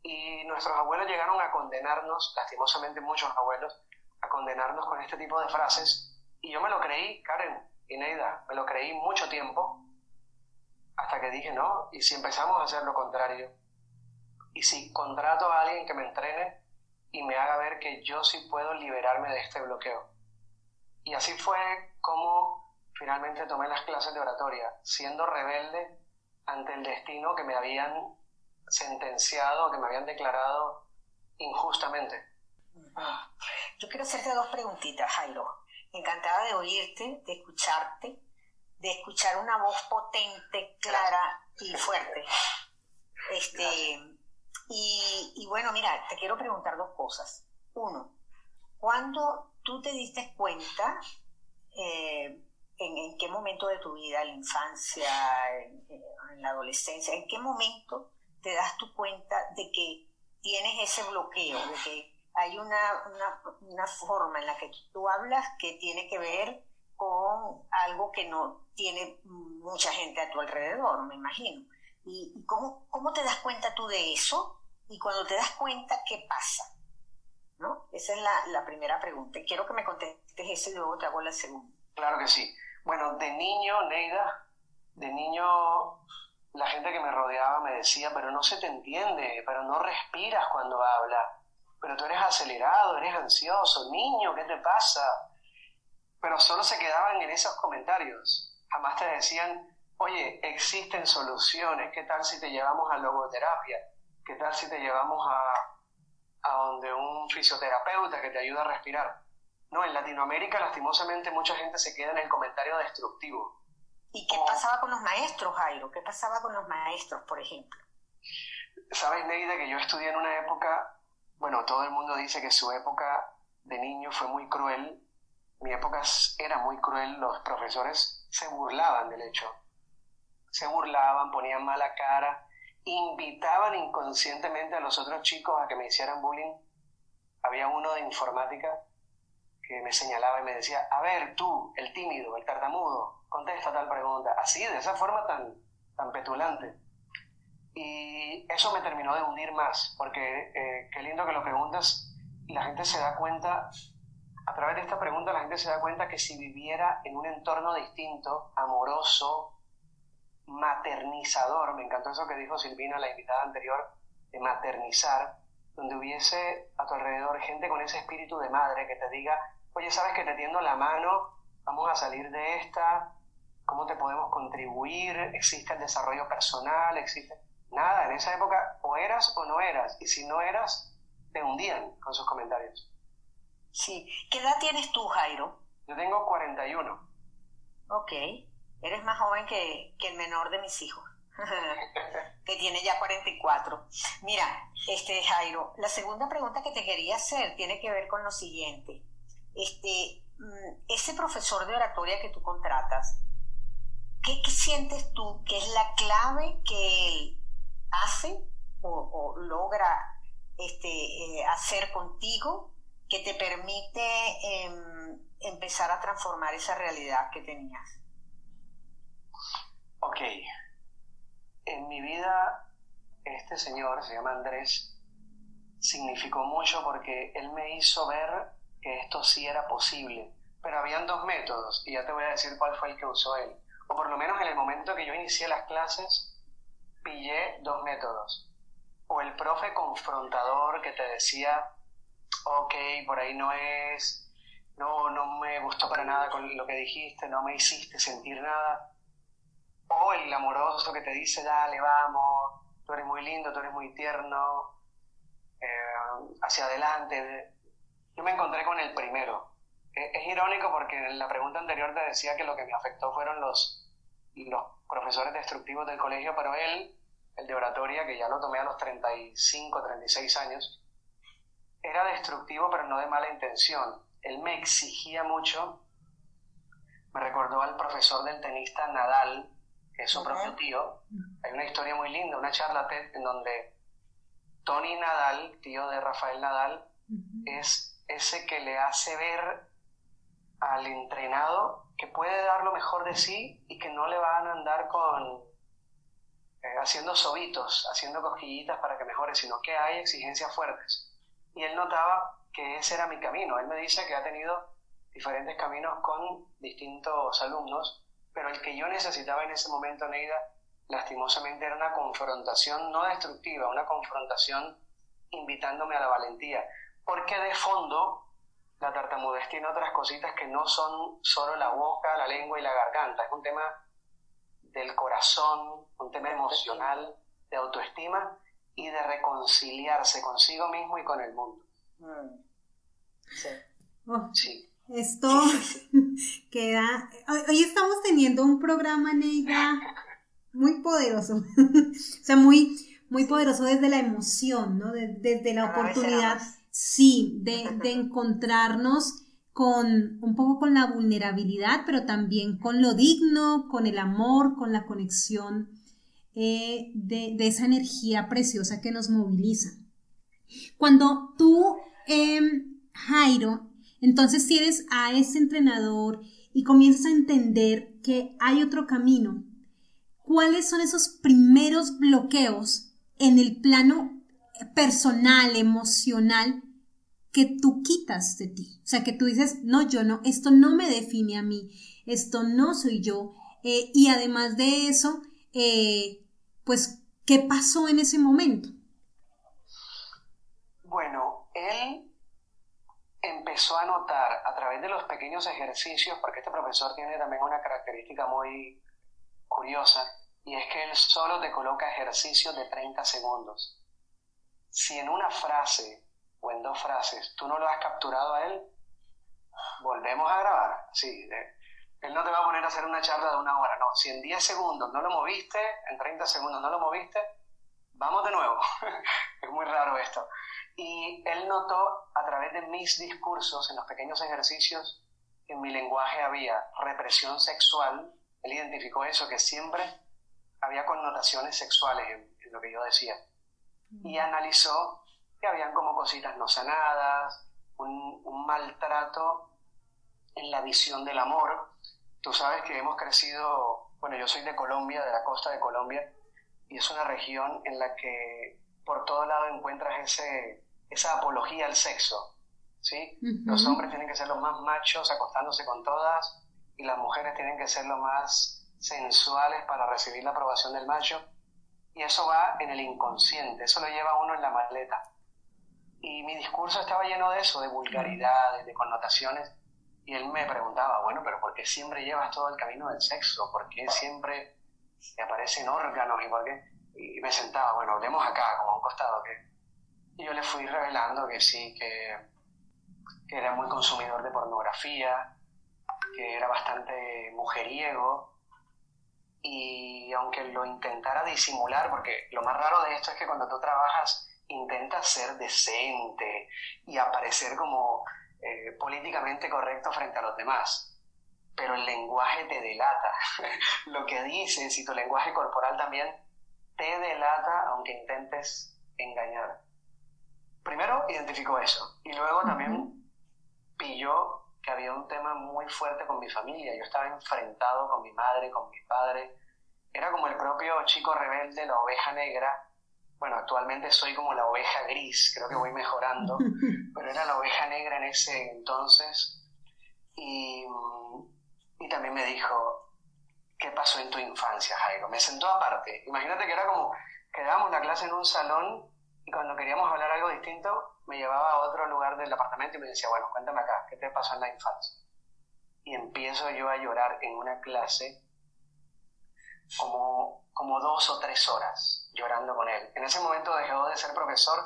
y nuestros abuelos llegaron a condenarnos, lastimosamente muchos abuelos, a condenarnos con este tipo de frases. Y yo me lo creí, Karen y Neida, me lo creí mucho tiempo, hasta que dije, no, y si empezamos a hacer lo contrario, y si contrato a alguien que me entrene y me haga ver que yo sí puedo liberarme de este bloqueo. Y así fue como finalmente tomé las clases de oratoria, siendo rebelde ante el destino que me habían sentenciado, que me habían declarado injustamente. Yo quiero hacerte dos preguntitas, Jairo. Encantada de oírte, de escucharte, de escuchar una voz potente, clara y fuerte. Este, y, bueno, mira, te quiero preguntar dos cosas. Uno, ¿cuándo tú te diste cuenta eh, en, qué momento de tu vida, en la infancia, en, la adolescencia, en qué momento te das tu cuenta de que tienes ese bloqueo, de que hay una, una, forma en la que tú hablas que tiene que ver con algo que no tiene mucha gente a tu alrededor, me imagino. ¿Y, cómo, cómo, te das cuenta tú de eso? Y cuando te das cuenta, ¿qué pasa? ¿No? Esa es la, la primera pregunta. Quiero que me contestes eso y luego te hago la segunda. Claro que sí. Bueno, de niño, Neida, de niño la gente que me rodeaba me decía, pero no se te entiende, pero no respiras cuando habla, pero tú eres acelerado, eres ansioso, niño, ¿qué te pasa? Pero solo se quedaban en esos comentarios. Jamás te decían, oye, existen soluciones, ¿qué tal si te llevamos a logoterapia? ¿Qué tal si te llevamos a, a donde un fisioterapeuta que te ayuda a respirar? No, en Latinoamérica lastimosamente mucha gente se queda en el comentario destructivo ¿Y qué pasaba con los maestros, Jairo? ¿Qué pasaba con los maestros, por ejemplo? Sabes, Neida, que yo estudié en una época, bueno, todo el mundo dice que su época de niño fue muy cruel. Mi época era muy cruel, los profesores se burlaban del hecho. Se burlaban, ponían mala cara, invitaban inconscientemente a los otros chicos a que me hicieran bullying. Había uno de informática que me señalaba y me decía, a ver, tú, el tímido, el tartamudo, contesta tal pregunta, así, de esa forma tan, tan petulante. Y eso me terminó de hundir más, porque eh, qué lindo que lo preguntas y la gente se da cuenta, a través de esta pregunta la gente se da cuenta que si viviera en un entorno distinto, amoroso, maternizador, me encantó eso que dijo Silvina, la invitada anterior, de maternizar, donde hubiese a tu alrededor gente con ese espíritu de madre que te diga, oye, sabes que te tiendo la mano, vamos a salir de esta, cómo te podemos contribuir, existe el desarrollo personal, existe... Nada, en esa época o eras o no eras, y si no eras, te hundían con sus comentarios. Sí. ¿Qué edad tienes tú, Jairo? Yo tengo 41. Ok. Eres más joven que, que el menor de mis hijos, que tiene ya 44. Mira, este Jairo, la segunda pregunta que te quería hacer tiene que ver con lo siguiente. Este, mm, ese profesor de oratoria que tú contratas, ¿qué, sientes tú que es la clave que él hace o, logra este, eh, hacer contigo que te permite em, empezar a transformar esa realidad que tenías? Ok. En mi vida, este señor, se llama Andrés, significó mucho porque él me hizo ver que esto sí era posible. Pero habían dos métodos y ya te voy a decir cuál fue el que usó él o por lo menos en el momento que yo inicié las clases, pillé dos métodos. O el profe confrontador que te decía, ok, por ahí no es, no, no me gustó para nada con lo que dijiste, no me hiciste sentir nada. O el amoroso que te dice, dale, vamos, tú eres muy lindo, tú eres muy tierno, eh, hacia adelante. Yo me encontré con el primero. Es, es irónico porque en la pregunta anterior te decía que lo que me afectó fueron los, los profesores destructivos del colegio, pero él el de oratoria, que ya lo tomé a los 35, 36 años, era destructivo, pero no de mala intención. Él me exigía mucho. Me recordó al profesor del tenista Nadal, que es su propio tío. Hay una historia muy linda, una charla TED en donde Tony Nadal, tío de Rafael Nadal, es ese que le hace ver al entrenado que puede dar lo mejor de sí y que no le van a andar con eh, haciendo sobitos, haciendo cosquillitas para que mejore, sino que hay exigencias fuertes. Y él notaba que ese era mi camino. Él me dice que ha tenido diferentes caminos con distintos alumnos, pero el que yo necesitaba en ese momento, Neida, lastimosamente era una confrontación no destructiva, una confrontación invitándome a la valentía, porque de fondo la tartamudez tiene otras cositas que no son solo la boca, la lengua y la garganta, es un tema del corazón, un tema emocional, de autoestima y de reconciliarse consigo mismo y con el mundo. Mm. Oh, sí. Esto queda. Hoy, estamos teniendo un programa, Neida, muy poderoso. o sea, muy, muy poderoso desde la emoción, ¿no? desde la oportunidad, sí, de, de encontrarnos con un poco con la vulnerabilidad, pero también con lo digno, con el amor, con la conexión eh, de, esa energía preciosa que nos moviliza. Cuando tú, em, Jairo, entonces tienes a ese entrenador y comienzas a entender que hay otro camino, ¿cuáles son esos primeros bloqueos en el plano personal, emocional, que tú quitas de ti. O sea, que tú dices, no, yo no, esto no me define a mí, esto no soy yo. Eh, y además de eso, eh, pues, ¿qué pasó en ese momento? Bueno, él empezó a notar a través de los pequeños ejercicios, porque este profesor tiene también una característica muy curiosa, y es que él solo te coloca ejercicios de 30 segundos. Si en una frase o en dos frases, tú no lo has capturado a él, volvemos a grabar. Sí, él no te va a poner a hacer una charla de una hora, no. Si en 10 segundos no lo moviste, en 30 segundos no lo moviste, vamos de nuevo. es muy raro esto. Y él notó a través de mis discursos, en los pequeños ejercicios, en mi lenguaje había represión sexual. Él identificó eso, que siempre había connotaciones sexuales en lo que yo decía. Y analizó que habían como cositas no sanadas, un, maltrato en la visión del amor. Tú sabes que hemos crecido, bueno, yo soy de Colombia, de la costa de Colombia, y es una región en la que por todo lado encuentras ese, esa apología al sexo. ¿sí? Los hombres tienen que ser los más machos acostándose con todas y las mujeres tienen que ser los más sensuales para recibir la aprobación del macho. Y eso va en el inconsciente, eso lo lleva uno en la maleta. Y mi discurso estaba lleno de eso, de vulgaridades, de connotaciones. Y él me preguntaba, bueno, pero ¿por qué siempre llevas todo el camino del sexo? ¿Por qué siempre te aparecen órganos? ¿Y por? Y me sentaba, bueno, hablemos acá, como a un costado. que Y yo le fui revelando que sí, que, que era muy consumidor de pornografía, que era bastante mujeriego. Y aunque lo intentara disimular, porque lo más raro de esto es que cuando tú trabajas intenta ser decente y aparecer como eh, políticamente correcto frente a los demás. Pero el lenguaje te delata. Lo que dices y tu lenguaje corporal también te delata aunque intentes engañar. Primero identificó eso y luego también pilló que había un tema muy fuerte con mi familia. Yo estaba enfrentado con mi madre, con mi padre. Era como el propio chico rebelde, la oveja negra, bueno, actualmente soy como la oveja gris, creo que voy mejorando, pero era la oveja negra en ese entonces. Y, y también me dijo, ¿qué pasó en tu infancia, Jairo? Me sentó aparte. Imagínate que era como, quedábamos la clase en un salón y cuando queríamos hablar algo distinto, me llevaba a otro lugar del apartamento y me decía, bueno, cuéntame acá, ¿qué te pasó en la infancia? Y empiezo yo a llorar en una clase como, como dos o tres horas llorando con él. En ese momento dejó de ser profesor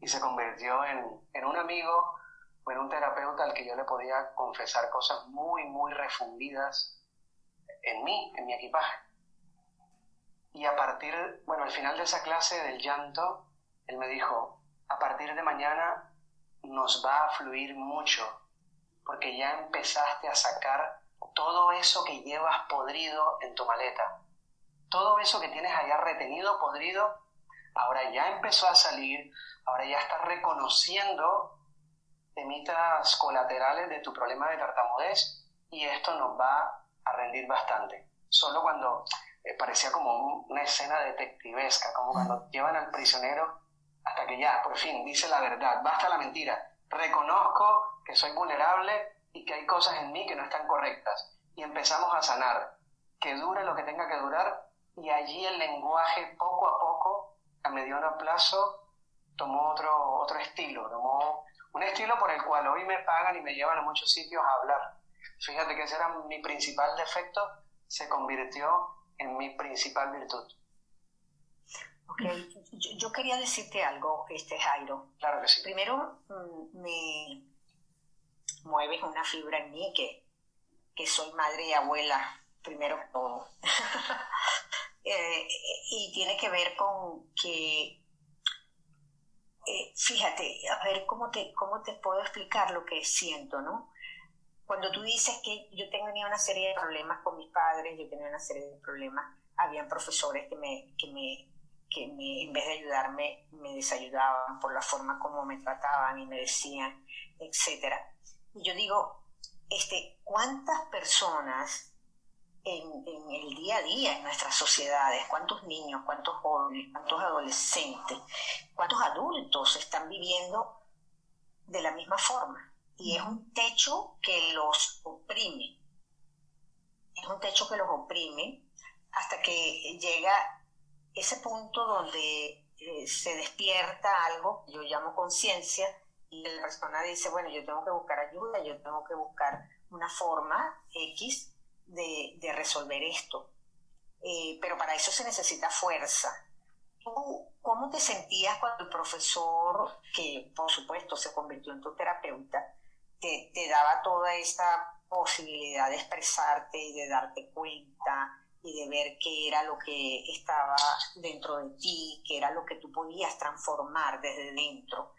y se convirtió en, en un amigo o en un terapeuta al que yo le podía confesar cosas muy, muy refundidas en mí, en mi equipaje. Y a partir, bueno, al final de esa clase del llanto, él me dijo, a partir de mañana nos va a fluir mucho, porque ya empezaste a sacar todo eso que llevas podrido en tu maleta. Todo eso que tienes allá retenido, podrido, ahora ya empezó a salir, ahora ya estás reconociendo temitas colaterales de tu problema de tartamudez y esto nos va a rendir bastante. Solo cuando eh, parecía como una escena detectivesca, como cuando llevan al prisionero hasta que ya, por fin, dice la verdad, basta la mentira, reconozco que soy vulnerable y que hay cosas en mí que no están correctas. Y empezamos a sanar, que dure lo que tenga que durar, y allí el lenguaje poco a poco, a mediano plazo, tomó otro, otro estilo, tomó un estilo por el cual hoy me pagan y me llevan a muchos sitios a hablar. Fíjate que ese era mi principal defecto, se convirtió en mi principal virtud. Ok, yo, quería decirte algo, este Jairo. Claro que sí. Primero, mm, me mueves una fibra en mí que, que soy madre y abuela, primero que todo. Eh, y tiene que ver con que, eh, fíjate, a ver cómo te, cómo te puedo explicar lo que siento, ¿no? Cuando tú dices que yo tenía una serie de problemas con mis padres, yo tenía una serie de problemas, habían profesores que me, que me que en vez de ayudarme me desayudaban por la forma como me trataban y me decían, etcétera. Y yo digo, este, ¿cuántas personas en, el día a día en nuestras sociedades, cuántos niños, cuántos jóvenes, cuántos adolescentes, cuántos adultos están viviendo de la misma forma? Y es un techo que los oprime. Es un techo que los oprime hasta que llega ese punto donde eh, se despierta algo, yo llamo conciencia, y la persona dice, bueno, yo tengo que buscar ayuda, yo tengo que buscar una forma X de, resolver esto. Eh, pero para eso se necesita fuerza. ¿Tú cómo te sentías cuando el profesor, que por supuesto se convirtió en tu terapeuta, te, te daba toda esta posibilidad de expresarte y de darte cuenta? Y de ver qué era lo que estaba dentro de ti, qué era lo que tú podías transformar desde dentro.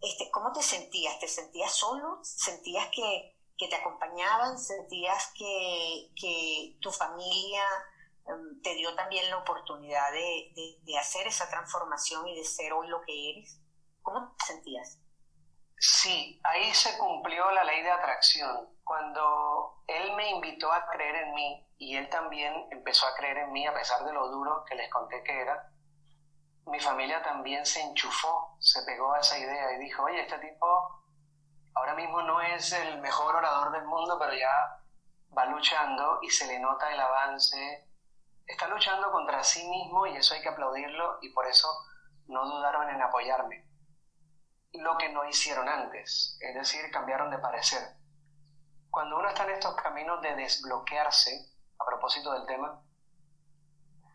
Este, ¿Cómo te sentías? ¿Te sentías solo? ¿Sentías que, te acompañaban? ¿Sentías que, tu familia em, te dio también la oportunidad de, de hacer esa transformación y de ser hoy lo que eres? ¿Cómo te sentías? Sí, ahí se cumplió la ley de atracción. Cuando él me invitó a creer en mí, y él también empezó a creer en mí a pesar de lo duro que les conté que era. Mi familia también se enchufó, se pegó a esa idea y dijo, oye, este tipo ahora mismo no es el mejor orador del mundo, pero ya va luchando y se le nota el avance. Está luchando contra sí mismo y eso hay que aplaudirlo y por eso no dudaron en apoyarme. Lo que no hicieron antes, es decir, cambiaron de parecer. Cuando uno está en estos caminos de desbloquearse, a propósito del tema,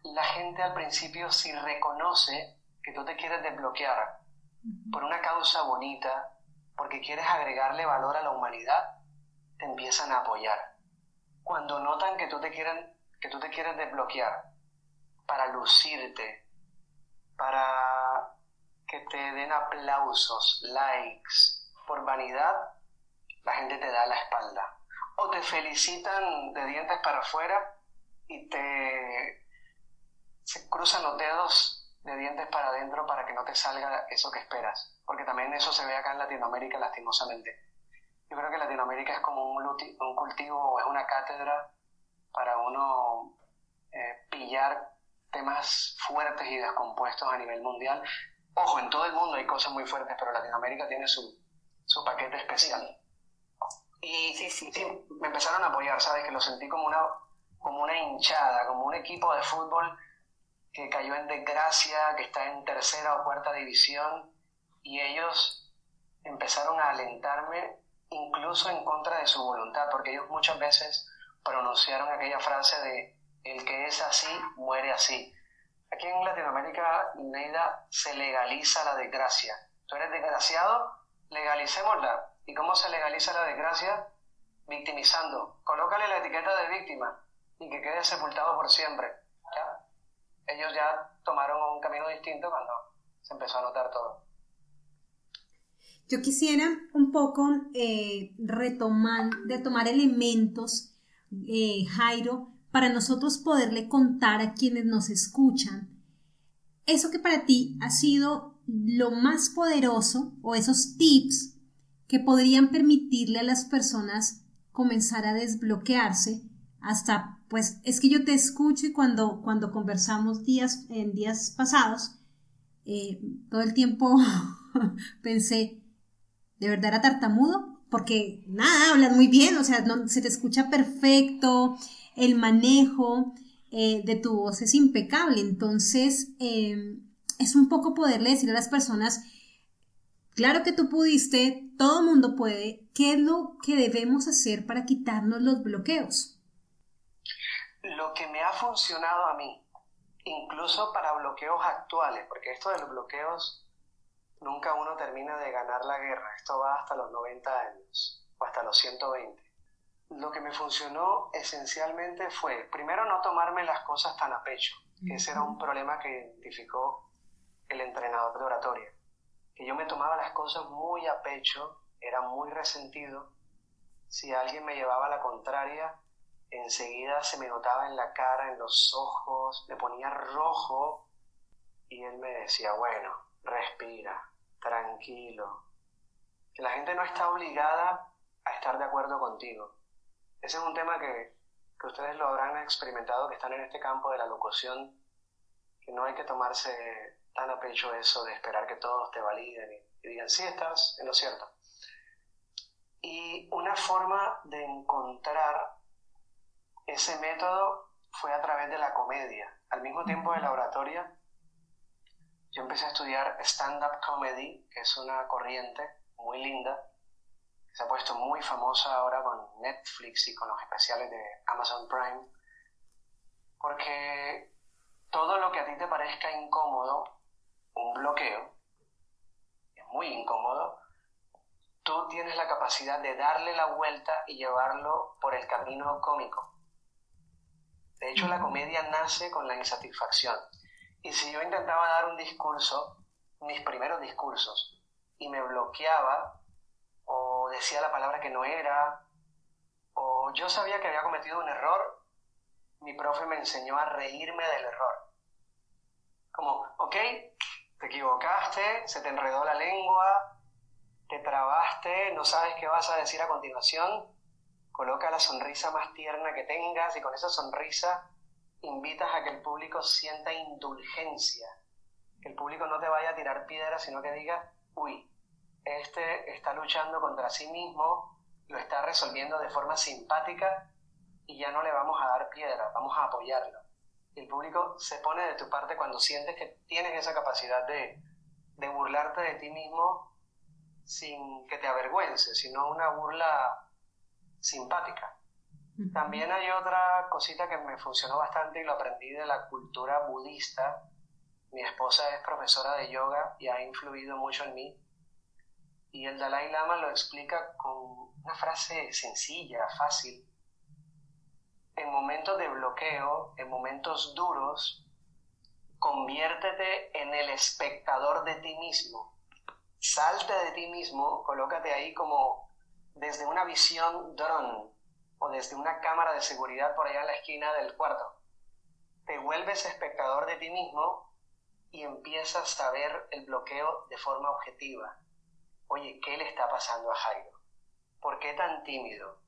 la gente al principio si reconoce que tú te quieres desbloquear por una causa bonita, porque quieres agregarle valor a la humanidad, te empiezan a apoyar. Cuando notan que tú te, quieren, que tú te quieres desbloquear para lucirte, para que te den aplausos, likes, por vanidad, la gente te da la espalda o te felicitan de dientes para afuera y te se cruzan los dedos de dientes para adentro para que no te salga eso que esperas, porque también eso se ve acá en Latinoamérica lastimosamente. Yo creo que Latinoamérica es como un, un cultivo, es una cátedra para uno eh, pillar temas fuertes y descompuestos a nivel mundial. Ojo, en todo el mundo hay cosas muy fuertes, pero Latinoamérica tiene su, su paquete especial. Y sí, sí, sí, me empezaron a apoyar, ¿sabes? Que lo sentí como una, como una hinchada, como un equipo de fútbol que cayó en desgracia, que está en tercera o cuarta división, y ellos empezaron a alentarme incluso en contra de su voluntad, porque ellos muchas veces pronunciaron aquella frase de el que es así, muere así. Aquí en Latinoamérica, Neida, se legaliza la desgracia. Tú eres desgraciado, legalicémosla. ¿Y cómo se legaliza la desgracia? Victimizando. Colócale la etiqueta de víctima y que quede sepultado por siempre. ellos ya tomaron un camino distinto cuando se empezó a notar todo. Yo quisiera un poco eh, retomar, tomar elementos, eh, Jairo, para nosotros poderle contar a quienes nos escuchan eso que para ti ha sido lo más poderoso o esos tips que podrían permitirle a las personas comenzar a desbloquearse hasta pues es que yo te escucho y cuando, cuando conversamos días en días pasados eh, todo el tiempo pensé de verdad era tartamudo porque nada hablas muy bien o sea no, se te escucha perfecto el manejo eh, de tu voz es impecable. Entonces, em, es un poco poderle decir a las personas, claro que tú pudiste, todo mundo puede, ¿qué es lo que debemos hacer para quitarnos los bloqueos? Lo que me ha funcionado a mí, incluso para bloqueos actuales, porque esto de los bloqueos nunca uno termina de ganar la guerra, esto va hasta los 90 años o hasta los 120 lo que me funcionó esencialmente fue, primero, no tomarme las cosas tan a pecho, que ese era un problema que identificó el entrenador de oratoria, que yo me tomaba las cosas muy a pecho, era muy resentido, si alguien me llevaba la contraria, enseguida se me notaba en la cara, en los ojos, me ponía rojo y él me decía, bueno, respira, tranquilo, que la gente no está obligada a estar de acuerdo contigo ese es un tema que, ustedes lo habrán experimentado, que están en este campo de la locución, que no hay que tomarse tan a pecho eso de esperar que todos te validen y, digan, sí, estás en lo cierto. Y una forma de encontrar ese método fue a través de la comedia. Al mismo tiempo de la oratoria, yo empecé a estudiar stand-up comedy, que es una corriente muy linda, se ha puesto muy famosa ahora con Netflix y con los especiales de Amazon Prime, porque todo lo que a ti te parezca incómodo, un bloqueo, es muy incómodo, tú tienes la capacidad de darle la vuelta y llevarlo por el camino cómico. De hecho, la comedia nace con la insatisfacción. Y si yo intentaba dar un discurso, mis primeros discursos, y me bloqueaba o decía la palabra que no era, o yo sabía que había cometido un error, mi profe me enseñó a reírme del error. Como, ok, te equivocaste, se te enredó la lengua, te trabaste, no sabes qué vas a decir a continuación, coloca la sonrisa más tierna que tengas y con esa sonrisa invitas a que el público sienta indulgencia, que el público no te vaya a tirar piedras, sino que diga, uy, este está luchando contra sí mismo, lo está resolviendo de forma simpática y ya no le vamos a dar piedra, vamos a apoyarlo. El público se pone de tu parte cuando sientes que tienes esa capacidad de, de burlarte de ti mismo sin que te avergüences, sino una burla simpática. También hay otra cosita que me funcionó bastante y lo aprendí de la cultura budista. Mi esposa es profesora de yoga y ha influido mucho en mí y el Dalai Lama lo explica con una frase sencilla, fácil. En momentos de bloqueo, en momentos duros, conviértete en el espectador de ti mismo. Salte de ti mismo, colócate ahí como desde una visión drone o desde una cámara de seguridad por allá en la esquina del cuarto. Te vuelves espectador de ti mismo y empiezas a ver el bloqueo de forma objetiva oye, ¿qué le está pasando a Jairo? ¿Por qué tan tímido?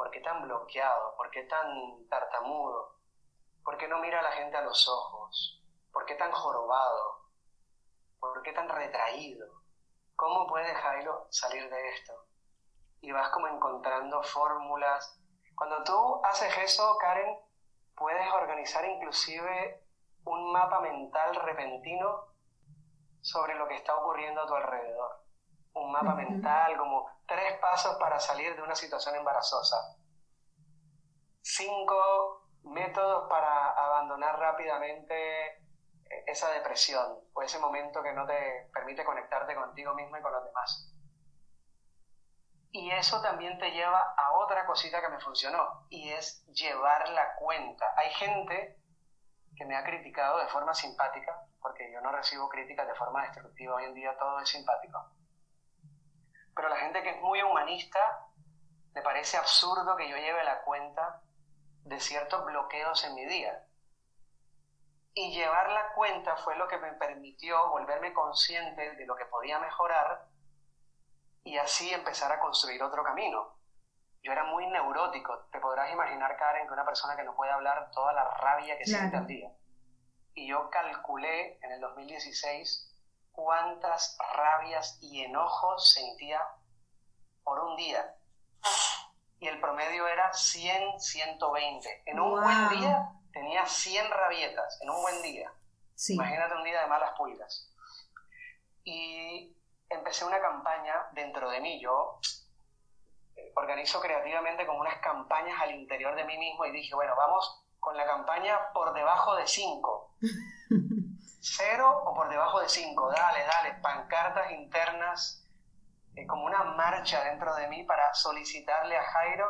¿Por qué tan bloqueado? ¿Por qué tan tartamudo? ¿Por qué no mira a la gente a los ojos? ¿Por qué tan jorobado? ¿Por qué tan retraído? ¿Cómo puede Jairo salir de esto? Y vas como encontrando fórmulas. Cuando tú haces eso, Karen, puedes organizar inclusive un mapa mental repentino sobre lo que está ocurriendo a tu alrededor un mapa mental, como tres pasos para salir de una situación embarazosa, cinco métodos para abandonar rápidamente eh, esa depresión o ese momento que no te permite conectarte contigo mismo y con los demás. Y eso también te lleva a otra cosita que me funcionó y es llevar la cuenta. Hay gente que me ha criticado de forma simpática, porque yo no recibo críticas de forma destructiva, hoy en día todo es simpático. Pero la gente que es muy humanista, le parece absurdo que yo lleve la cuenta de ciertos bloqueos en mi día. Y llevar la cuenta fue lo que me permitió volverme consciente de lo que podía mejorar y así empezar a construir otro camino. Yo era muy neurótico. Te podrás imaginar, Karen, que una persona que no puede hablar toda la rabia que siente al día. Y yo calculé en el 2016 cuántas rabias y enojos sentía por un día. Y el promedio era 100, 120. En un buen día tenía 100 rabietas, en un buen día. Imagínate un día de malas pulgas. Y empecé una campaña dentro de mí. Yo organizo creativamente como unas campañas al interior de mí mismo y dije, bueno, vamos con la campaña por debajo de 5. Cero o por debajo de 5. Dale, dale, pancartas internas, eh, como una marcha dentro de mí para solicitarle a Jairo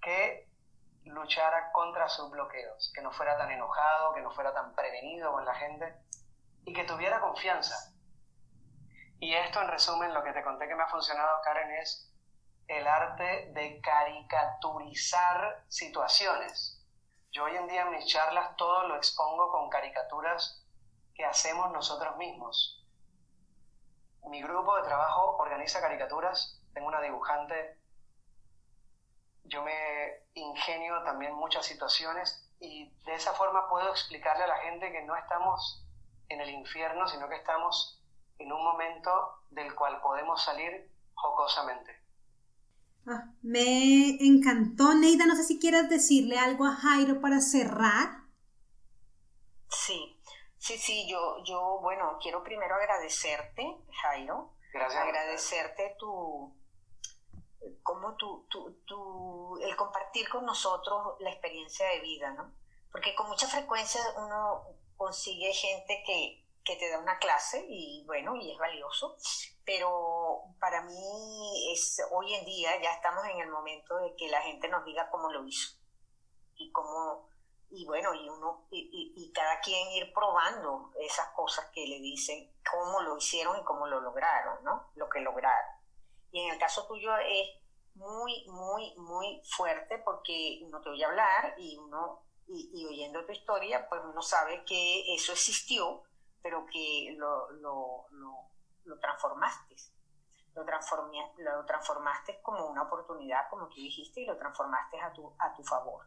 que luchara contra sus bloqueos, que no fuera tan enojado, que no fuera tan prevenido con la gente y que tuviera confianza y esto, en resumen, lo que te conté que me ha funcionado, Karen, es el arte de caricaturizar situaciones. Yo hoy en día en mis charlas todo lo expongo con caricaturas que hacemos nosotros mismos. Mi grupo de trabajo organiza caricaturas, tengo una dibujante, yo me ingenio también muchas situaciones y de esa forma puedo explicarle a la gente que no estamos en el infierno, sino que estamos en un momento del cual podemos salir jocosamente. Ah, me encantó, Neida. No sé si quieras decirle algo a Jairo para cerrar. Sí, sí, sí, yo, yo, bueno, quiero primero agradecerte, Jairo. Gracias. Agradecerte tu, como tu, tu, tu, el compartir con nosotros la experiencia de vida, ¿no? Porque con mucha frecuencia uno consigue gente que, que te da una clase y bueno, y es valioso, pero para mí es hoy en día ya estamos en el momento de que la gente nos diga cómo lo hizo y cómo y bueno, y uno y, y, cada quien ir probando esas cosas que le dicen cómo lo hicieron y cómo lo lograron, ¿no? Lo que lograron. Y en el caso tuyo es muy, muy, muy fuerte porque uno te oye hablar y uno, y, y oyendo tu historia, pues uno sabe que eso existió, pero que lo, lo, lo, transformaste. Lo, lo transformaste como una oportunidad, como tú dijiste, y lo transformaste a tu, a tu favor.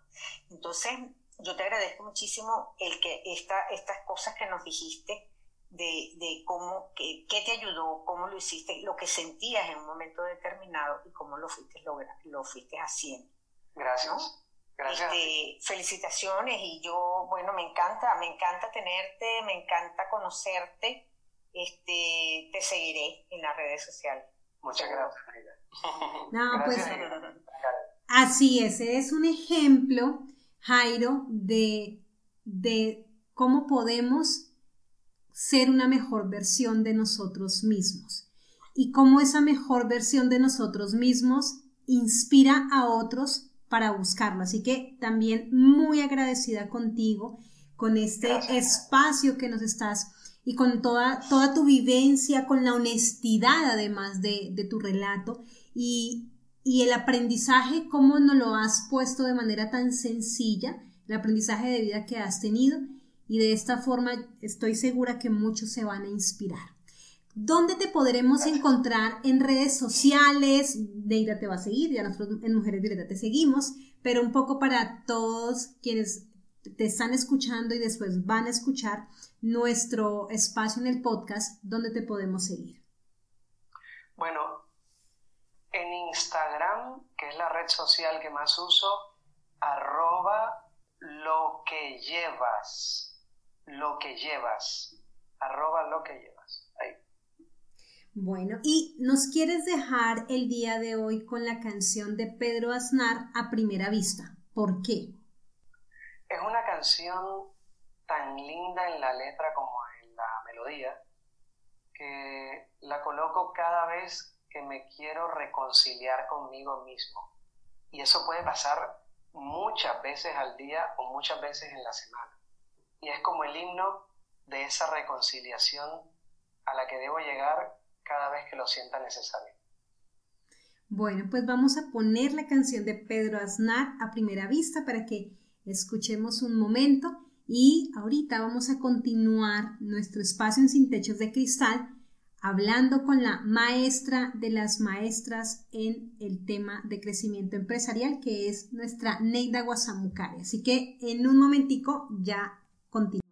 Entonces, yo te agradezco muchísimo el que esta, estas cosas que nos dijiste de, de cómo, qué te ayudó, cómo lo hiciste, lo que sentías en un momento determinado y cómo lo fuiste, lo fuiste haciendo. Gracias. Este, felicitaciones y yo, bueno, me encanta, me encanta tenerte, me encanta conocerte. Este, te seguiré en las redes sociales. Muchas gracias. No, pues así es, es un ejemplo, Jairo, de, de cómo podemos ser una mejor versión de nosotros mismos. Y cómo esa mejor versión de nosotros mismos inspira a otros para buscarlo. Así que también muy agradecida contigo con este espacio que nos estás y con toda, toda tu vivencia, con la honestidad además de, tu relato. Y, y, el aprendizaje, cómo nos lo has puesto de manera tan sencilla, el aprendizaje de vida que has tenido y de esta forma estoy segura que muchos se van a inspirar. ¿Dónde te podremos encontrar en redes sociales? Neida te va a seguir, ya nosotros en Mujeres Violetas te seguimos, pero un poco para todos quienes te están escuchando y después van a escuchar nuestro espacio en el podcast, ¿dónde te podemos seguir? Bueno, en Instagram, que es la red social que más uso, arroba lo que llevas, lo que llevas, arroba lo que llevas. Bueno, y nos quieres dejar el día de hoy con la canción de Pedro Aznar a primera vista. ¿Por qué? Es una canción tan linda en la letra como en la melodía que la coloco cada vez que me quiero reconciliar conmigo mismo. Y eso puede pasar muchas veces al día o muchas veces en la semana. y es como el himno de esa reconciliación a la que debo llegar cada vez que lo sienta necesario. Bueno, pues vamos a poner la canción de Pedro Aznar a primera vista para que escuchemos un momento y ahorita vamos a continuar nuestro espacio en Sin Techos de Cristal hablando con la maestra de las maestras en el tema de crecimiento empresarial, que es nuestra Neida Guasamucari. Así que en un momentico ya continuamos.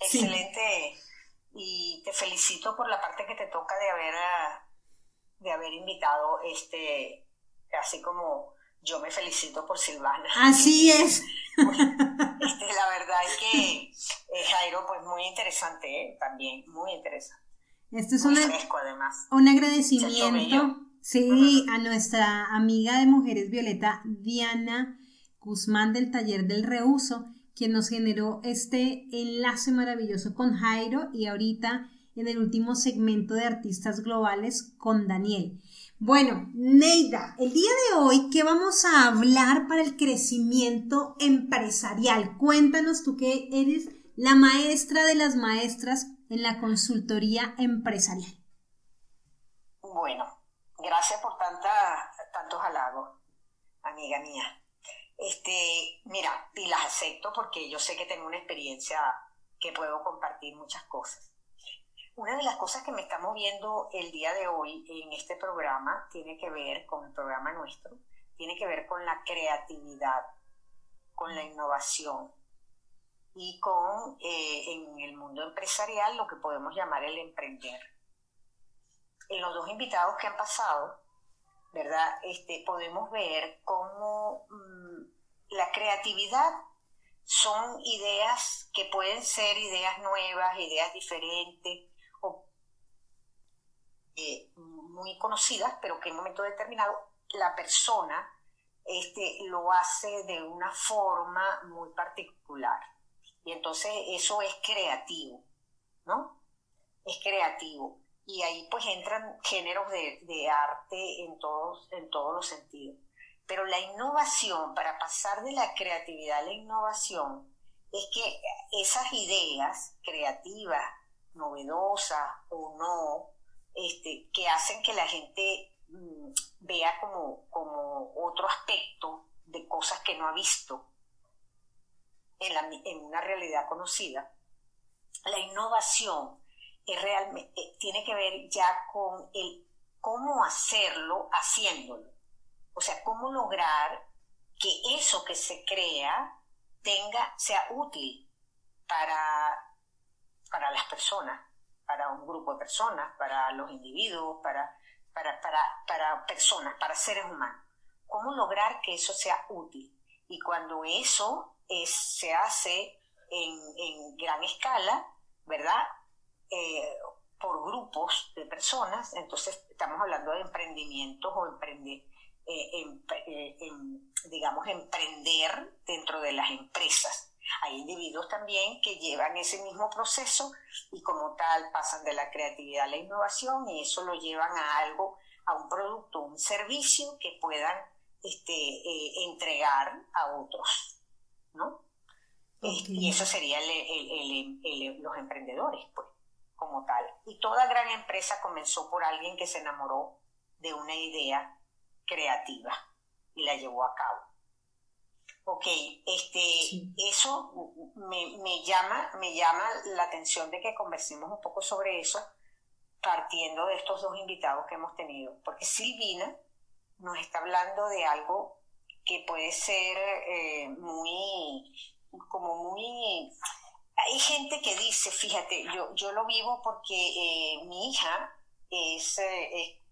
Excelente y te felicito por la parte que te toca de haber ah, de haber invitado este, así como yo me felicito por Silvana. Así es. Este, la verdad es que Jairo, pues muy interesante, ¿eh? también, muy interesante. Esto es muy fresco, además. un agradecimiento, sí, a nuestra amiga de Mujeres Violeta, Diana Guzmán del Taller del Reuso, quien nos generó este enlace maravilloso con Jairo y ahorita en el último segmento de Artistas Globales con Daniel. Bueno, Neida, el día de hoy, ¿qué vamos a hablar para el crecimiento empresarial? Cuéntanos tú que eres la maestra de las maestras en la consultoría empresarial. Bueno, gracias por tanta, tantos halagos, amiga mía. Este, mira, y las acepto porque yo sé que tengo una experiencia que puedo compartir muchas cosas. Una de las cosas que me está moviendo el día de hoy en este programa tiene que ver con el programa nuestro, tiene que ver con la creatividad, con la innovación y con eh, en el mundo empresarial lo que podemos llamar el emprender. En los dos invitados que han pasado, ¿verdad? Este, podemos ver cómo mm, la creatividad son ideas que pueden ser ideas nuevas, ideas diferentes, eh, muy conocidas, pero que en un momento determinado la persona este, lo hace de una forma muy particular. Y entonces eso es creativo, ¿no? Es creativo. Y ahí pues entran géneros de, arte en todos, en todos los sentidos. Pero la innovación, para pasar de la creatividad a la innovación, es que esas ideas creativas, novedosas o no, este, que hacen que la gente mm, vea como, como otro aspecto de cosas que no ha visto en, la, en una realidad conocida. La innovación es realmente, eh, tiene que ver ya con el cómo hacerlo haciéndolo. O sea, cómo lograr que eso que se crea tenga, sea útil para, para las personas para un grupo de personas, para los individuos, para, para, para, personas, para seres humanos. ¿Cómo lograr que eso sea útil? Y cuando eso es, se hace en, gran escala, ¿verdad? Eh, por grupos de personas, entonces estamos hablando de emprendimientos o emprender, eh, eh, digamos, emprender dentro de las empresas. Hay individuos también que llevan ese mismo proceso y como tal pasan de la creatividad a la innovación y eso lo llevan a algo, a un producto, un servicio que puedan este, eh, entregar a otros, ¿no? Y eso sería los emprendedores, pues, como tal. Y toda gran empresa comenzó por alguien que se enamoró de una idea creativa y la llevó a cabo. Ok, este, eso me, llama, me llama la atención de que conversemos un poco sobre eso, partiendo de estos dos invitados que hemos tenido, porque Silvina nos está hablando de algo que puede ser eh, muy, como muy... Hay gente que dice, fíjate, yo, yo lo vivo porque eh, mi hija es, eh,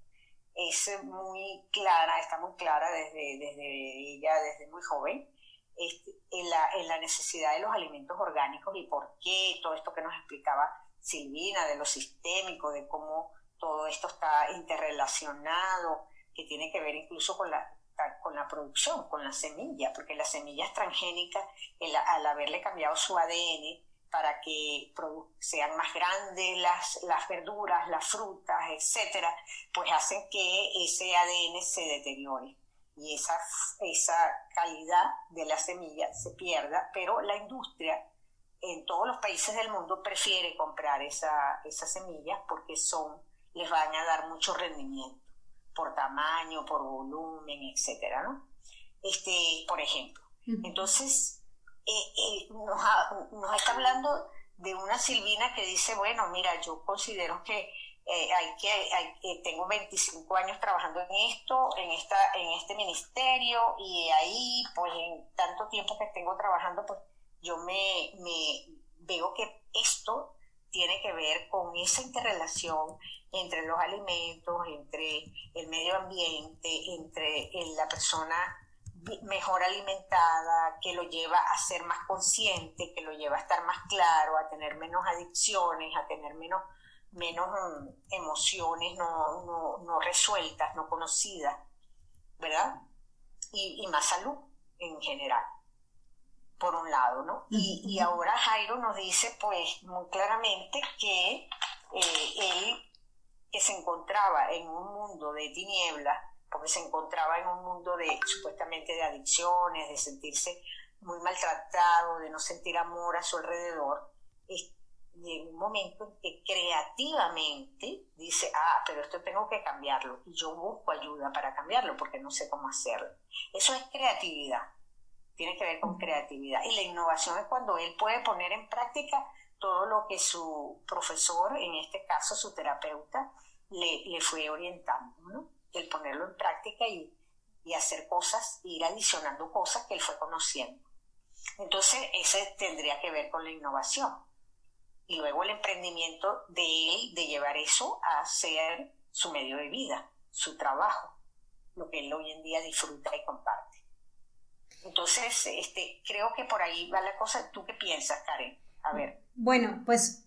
es, muy clara, está muy clara desde, desde ella, desde muy joven, este, en, la, en la necesidad de los alimentos orgánicos y por qué todo esto que nos explicaba Silvina, de lo sistémico, de cómo todo esto está interrelacionado, que tiene que ver incluso con la, con la producción, con la semilla, porque la semilla es transgénica, al haberle cambiado su ADN, para que sean más grandes las, las verduras, las frutas, etcétera, pues hacen que ese ADN se deteriore y esa, esa calidad de la semilla se pierda, pero la industria en todos los países del mundo prefiere comprar esa, esas semillas porque son, les van a dar mucho rendimiento por tamaño, por volumen, etcétera, ¿no? Este, por ejemplo. Entonces, eh, eh, nos, está hablando de una Silvina que dice, bueno, mira, yo considero que eh, hay que, hay, tengo 25 años trabajando en esto, en, esta, en este ministerio, y ahí, pues en tanto tiempo que tengo trabajando, pues yo me, me veo que esto tiene que ver con esa interrelación entre los alimentos, entre el medio ambiente, entre la persona mejor alimentada, que lo lleva a ser más consciente, que lo lleva a estar más claro, a tener menos adicciones, a tener menos, menos mm, emociones no, no, resueltas, no conocidas, ¿verdad? Y, más salud en general, por un lado, ¿no? Y, ahora Jairo nos dice, pues, muy claramente que eh, él, que se encontraba en un mundo de tinieblas, porque se encontraba en un mundo de supuestamente de adicciones, de sentirse muy maltratado, de no sentir amor a su alrededor, llega un momento en que creativamente dice, ah, pero esto tengo que cambiarlo, y yo busco ayuda para cambiarlo porque no sé cómo hacerlo. Eso es creatividad, tiene que ver con creatividad. Y la innovación es cuando él puede poner en práctica todo lo que su profesor, en este caso su terapeuta, le, le fue orientando, ¿no? el ponerlo en práctica y, hacer cosas, ir adicionando cosas que él fue conociendo. Entonces, ese tendría que ver con la innovación. Y luego el emprendimiento de él, de llevar eso a ser su medio de vida, su trabajo, lo que él hoy en día disfruta y comparte. Entonces, este, creo que por ahí va la cosa. ¿Tú qué piensas, Karen? A ver. Bueno, pues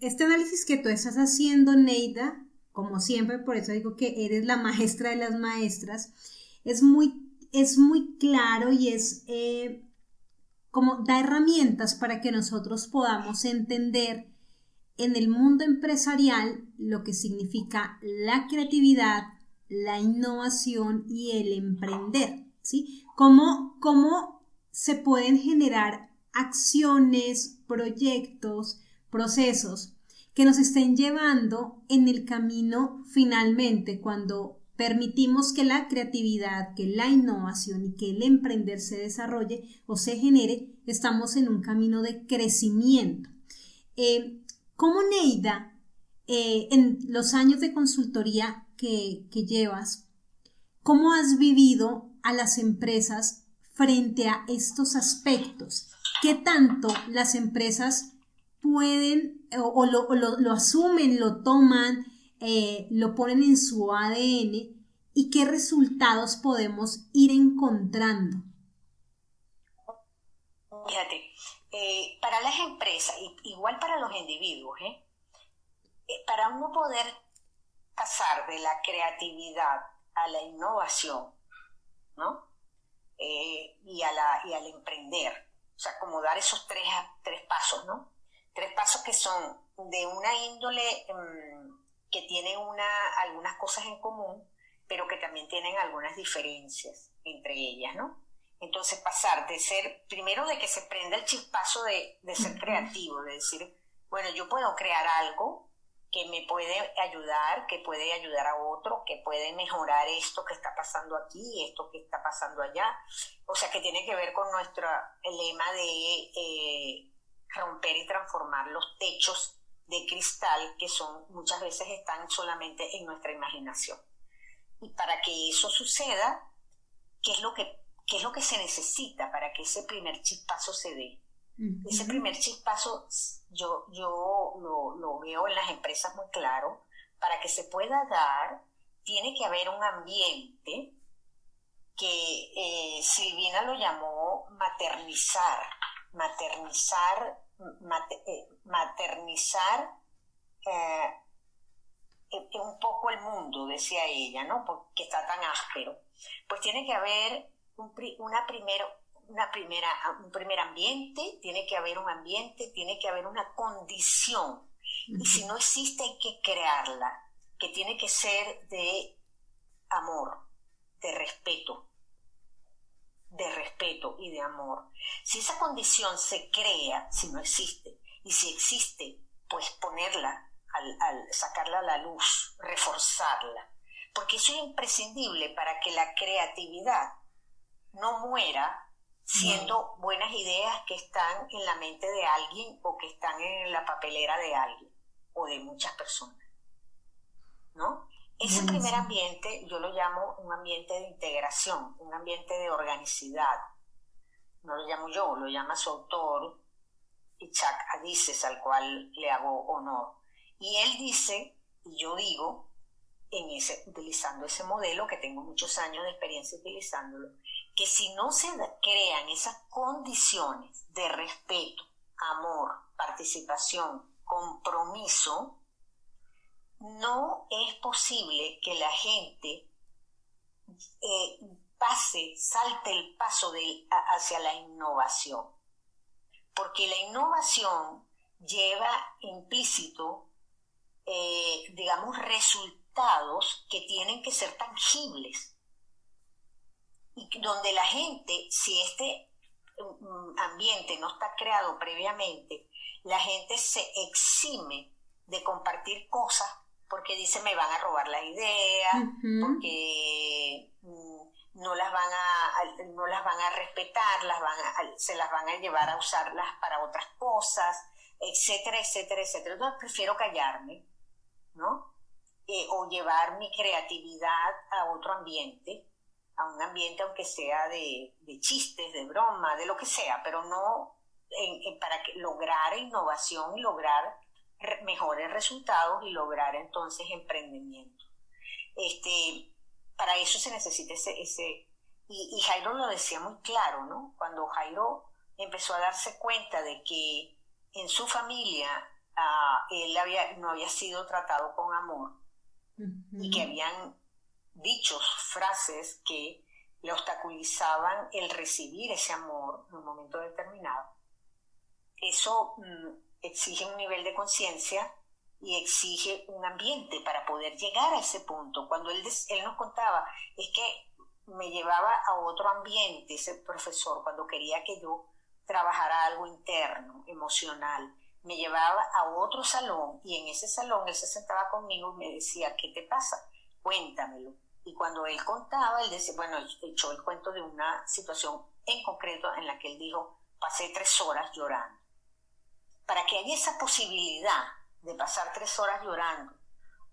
este análisis que tú estás haciendo, Neida, como siempre, por eso digo que eres la maestra de las maestras, es muy, es muy claro y es eh, como da herramientas para que nosotros podamos entender en el mundo empresarial lo que significa la creatividad, la innovación y el emprender, ¿sí? Cómo, cómo se pueden generar acciones, proyectos, procesos que nos estén llevando en el camino finalmente cuando permitimos que la creatividad, que la innovación y que el emprender se desarrolle o se genere, estamos en un camino de crecimiento. Eh, como Neida, eh, en los años de consultoría que, que llevas, ¿cómo has vivido a las empresas frente a estos aspectos? ¿Qué tanto las empresas pueden o, lo, asumen, lo toman, eh, lo ponen en su ADN y qué resultados podemos ir encontrando. Fíjate, eh, para las empresas, igual para los individuos, ¿eh? para uno poder pasar de la creatividad a la innovación, ¿no? y, a la, y al emprender, o sea, como dar esos tres, tres pasos, ¿no? tres pasos que son de una índole em, que tienen una, algunas cosas en común, pero que también tienen algunas diferencias entre ellas, ¿no? Entonces pasar de ser, primero de que se prenda el chispazo de, de ser creativo, de decir, bueno, yo puedo crear algo que me puede ayudar, que puede ayudar a otro, que puede mejorar esto que está pasando aquí, esto que está pasando allá. O sea, que tiene que ver con nuestro lema de eh, romper y transformar los techos de cristal que son muchas veces están solamente en nuestra imaginación. Y para que eso suceda, ¿qué es lo que, es lo que se necesita para que ese primer chispazo se dé? Ese primer chispazo yo, yo lo, veo en las empresas muy claro. Para que se pueda dar, tiene que haber un ambiente que eh, Silvina lo llamó maternizar, maternizar, eh, maternizar eh, un poco el mundo, decía ella, ¿no? Porque está tan áspero. Pues tiene que haber una primero, una primera, un primer ambiente, tiene que haber un ambiente, tiene que haber una condición. Y si no existe hay que crearla, que tiene que ser de amor, de respeto, de respeto y de amor. Si esa condición se crea, si no existe, y si existe, pues ponerla, al, sacarla a la luz, reforzarla, porque eso es imprescindible para que la creatividad no muera siendo buenas ideas que están en la mente de alguien o que están en la papelera de alguien o de muchas personas. ¿No? Ese primer ambiente yo lo llamo un ambiente de integración, un ambiente de organicidad. No lo llamo yo, lo llama su autor, Ichak Adises, al cual le hago honor. Y él dice, y yo digo, en ese, utilizando ese modelo, que tengo muchos años de experiencia utilizándolo, que si no se crean esas condiciones de respeto, amor, participación, compromiso, no es posible que la gente eh, pase, salte el paso de, hacia la innovación. Porque la innovación lleva implícito, eh, digamos, resultados que tienen que ser tangibles. Y donde la gente, si este mm, ambiente no está creado previamente, la gente se exime de compartir cosas porque dice me van a robar la idea, porque mm, no las van a no las van a respetar, las van se las van a llevar a usarlas para otras cosas, etcétera, etcétera, etcétera. Entonces prefiero callarme, ¿no? Eh, o llevar mi creatividad a otro ambiente, a un ambiente aunque sea de, chistes, de broma, de lo que sea, pero no para que, lograr innovación y lograr mejores resultados y lograr entonces emprendimiento. Este, para eso se necesita ese, ese y, Jairo lo decía muy claro, ¿no? Cuando Jairo empezó a darse cuenta de que en su familia ah, él había, no había sido tratado con amor y que habían dichos, frases que le obstaculizaban el recibir ese amor en un momento determinado. Eso mm, exige un nivel de conciencia y exige un ambiente para poder llegar a ese punto. Cuando él, él nos contaba, es que me llevaba a otro ambiente ese profesor cuando quería que yo trabajara algo interno, emocional. Me llevaba a otro salón y en ese salón él se sentaba conmigo y me decía, ¿qué te pasa? Cuéntamelo. Y cuando él contaba, él decía, bueno, echó el cuento de una situación en concreto en la que él dijo, pasé tres horas llorando para que haya esa posibilidad de pasar tres horas llorando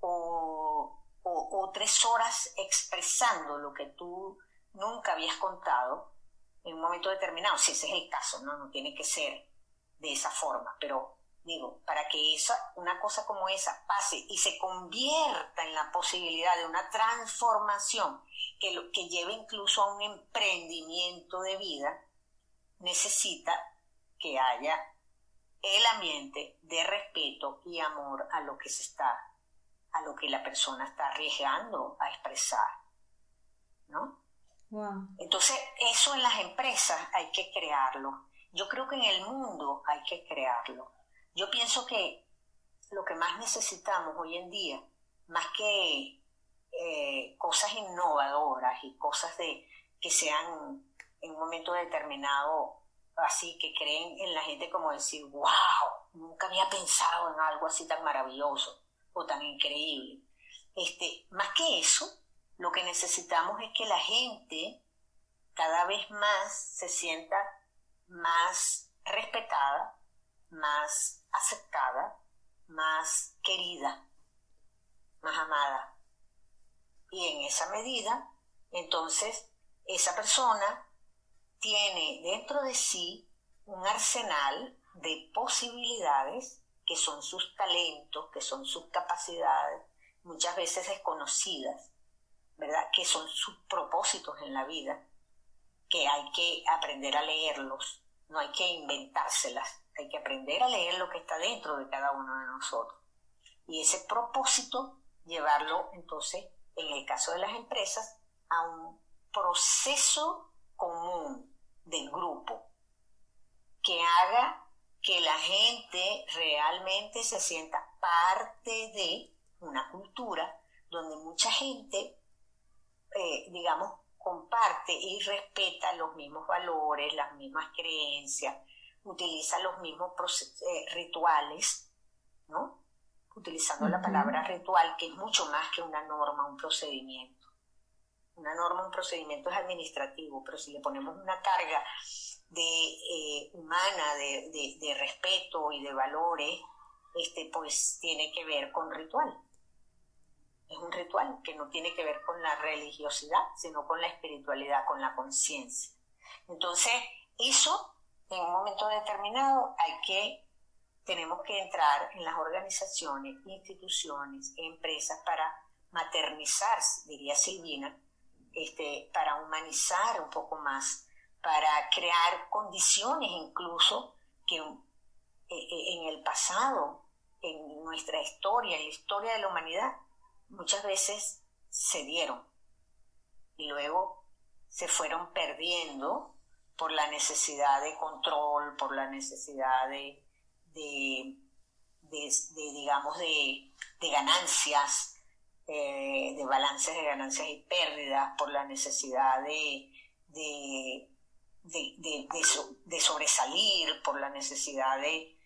o, tres horas expresando lo que tú nunca habías contado en un momento determinado, si ese es el caso, no, no tiene que ser de esa forma, pero digo, para que esa, una cosa como esa pase y se convierta en la posibilidad de una transformación que, que lleve incluso a un emprendimiento de vida, necesita que haya el ambiente de respeto y amor a lo que se está, a lo que la persona está arriesgando a expresar, ¿no? Entonces, eso en las empresas hay que crearlo. Yo creo que en el mundo hay que crearlo. Yo pienso que lo que más necesitamos hoy en día, más que eh, cosas innovadoras y cosas de que sean en un momento determinado así que creen en la gente como decir, wow, nunca había pensado en algo así tan maravilloso o tan increíble. Este, más que eso, lo que necesitamos es que la gente cada vez más se sienta más respetada, más aceptada, más querida, más amada. Y en esa medida, entonces, esa persona tiene dentro de sí un arsenal de posibilidades que son sus talentos, que son sus capacidades, muchas veces desconocidas, ¿verdad? Que son sus propósitos en la vida, que hay que aprender a leerlos, no hay que inventárselas, hay que aprender a leer lo que está dentro de cada uno de nosotros. Y ese propósito, llevarlo entonces, en el caso de las empresas, a un proceso común del grupo, que haga que la gente realmente se sienta parte de una cultura donde mucha gente, eh, digamos, comparte y respeta los mismos valores, las mismas creencias, utiliza los mismos eh, rituales, ¿no? Utilizando la palabra ritual, que es mucho más que una norma, un procedimiento. Una norma, un procedimiento es administrativo, pero si le ponemos una carga de, eh, humana, de, de, respeto y de valores, este, pues tiene que ver con ritual. Es un ritual que no tiene que ver con la religiosidad, sino con la espiritualidad, con la conciencia. Entonces, eso en un momento determinado hay que, tenemos que entrar en las organizaciones, instituciones, empresas para maternizar, diría Silvina, este, para humanizar un poco más, para crear condiciones incluso que eh, eh, en el pasado, en nuestra historia, en la historia de la humanidad, muchas veces se dieron. Y luego se fueron perdiendo por la necesidad de control, por la necesidad de, de, digamos, de, ganancias, eh, de balances de ganancias y pérdidas, por la necesidad de, de, sobresalir, por la necesidad de,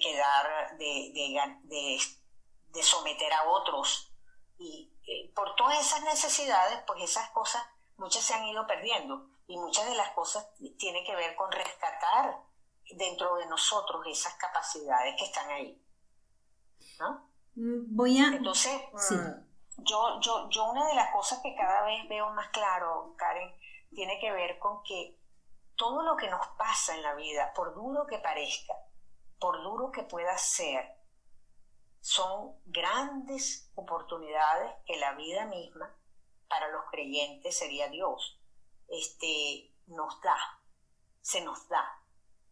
quedar, de, someter a otros. Y eh, por todas esas necesidades, pues esas cosas, muchas se han ido perdiendo y muchas de las cosas tienen que ver con rescatar dentro de nosotros esas capacidades que están ahí. ¿no? Mm, voy a... Entonces, mm, yo, yo, yo una de las cosas que cada vez veo más claro, Karen, tiene que ver con que todo lo que nos pasa en la vida, por duro que parezca, por duro que pueda ser, son grandes oportunidades que la vida misma para los creyentes sería Dios. Este, nos da, se nos da.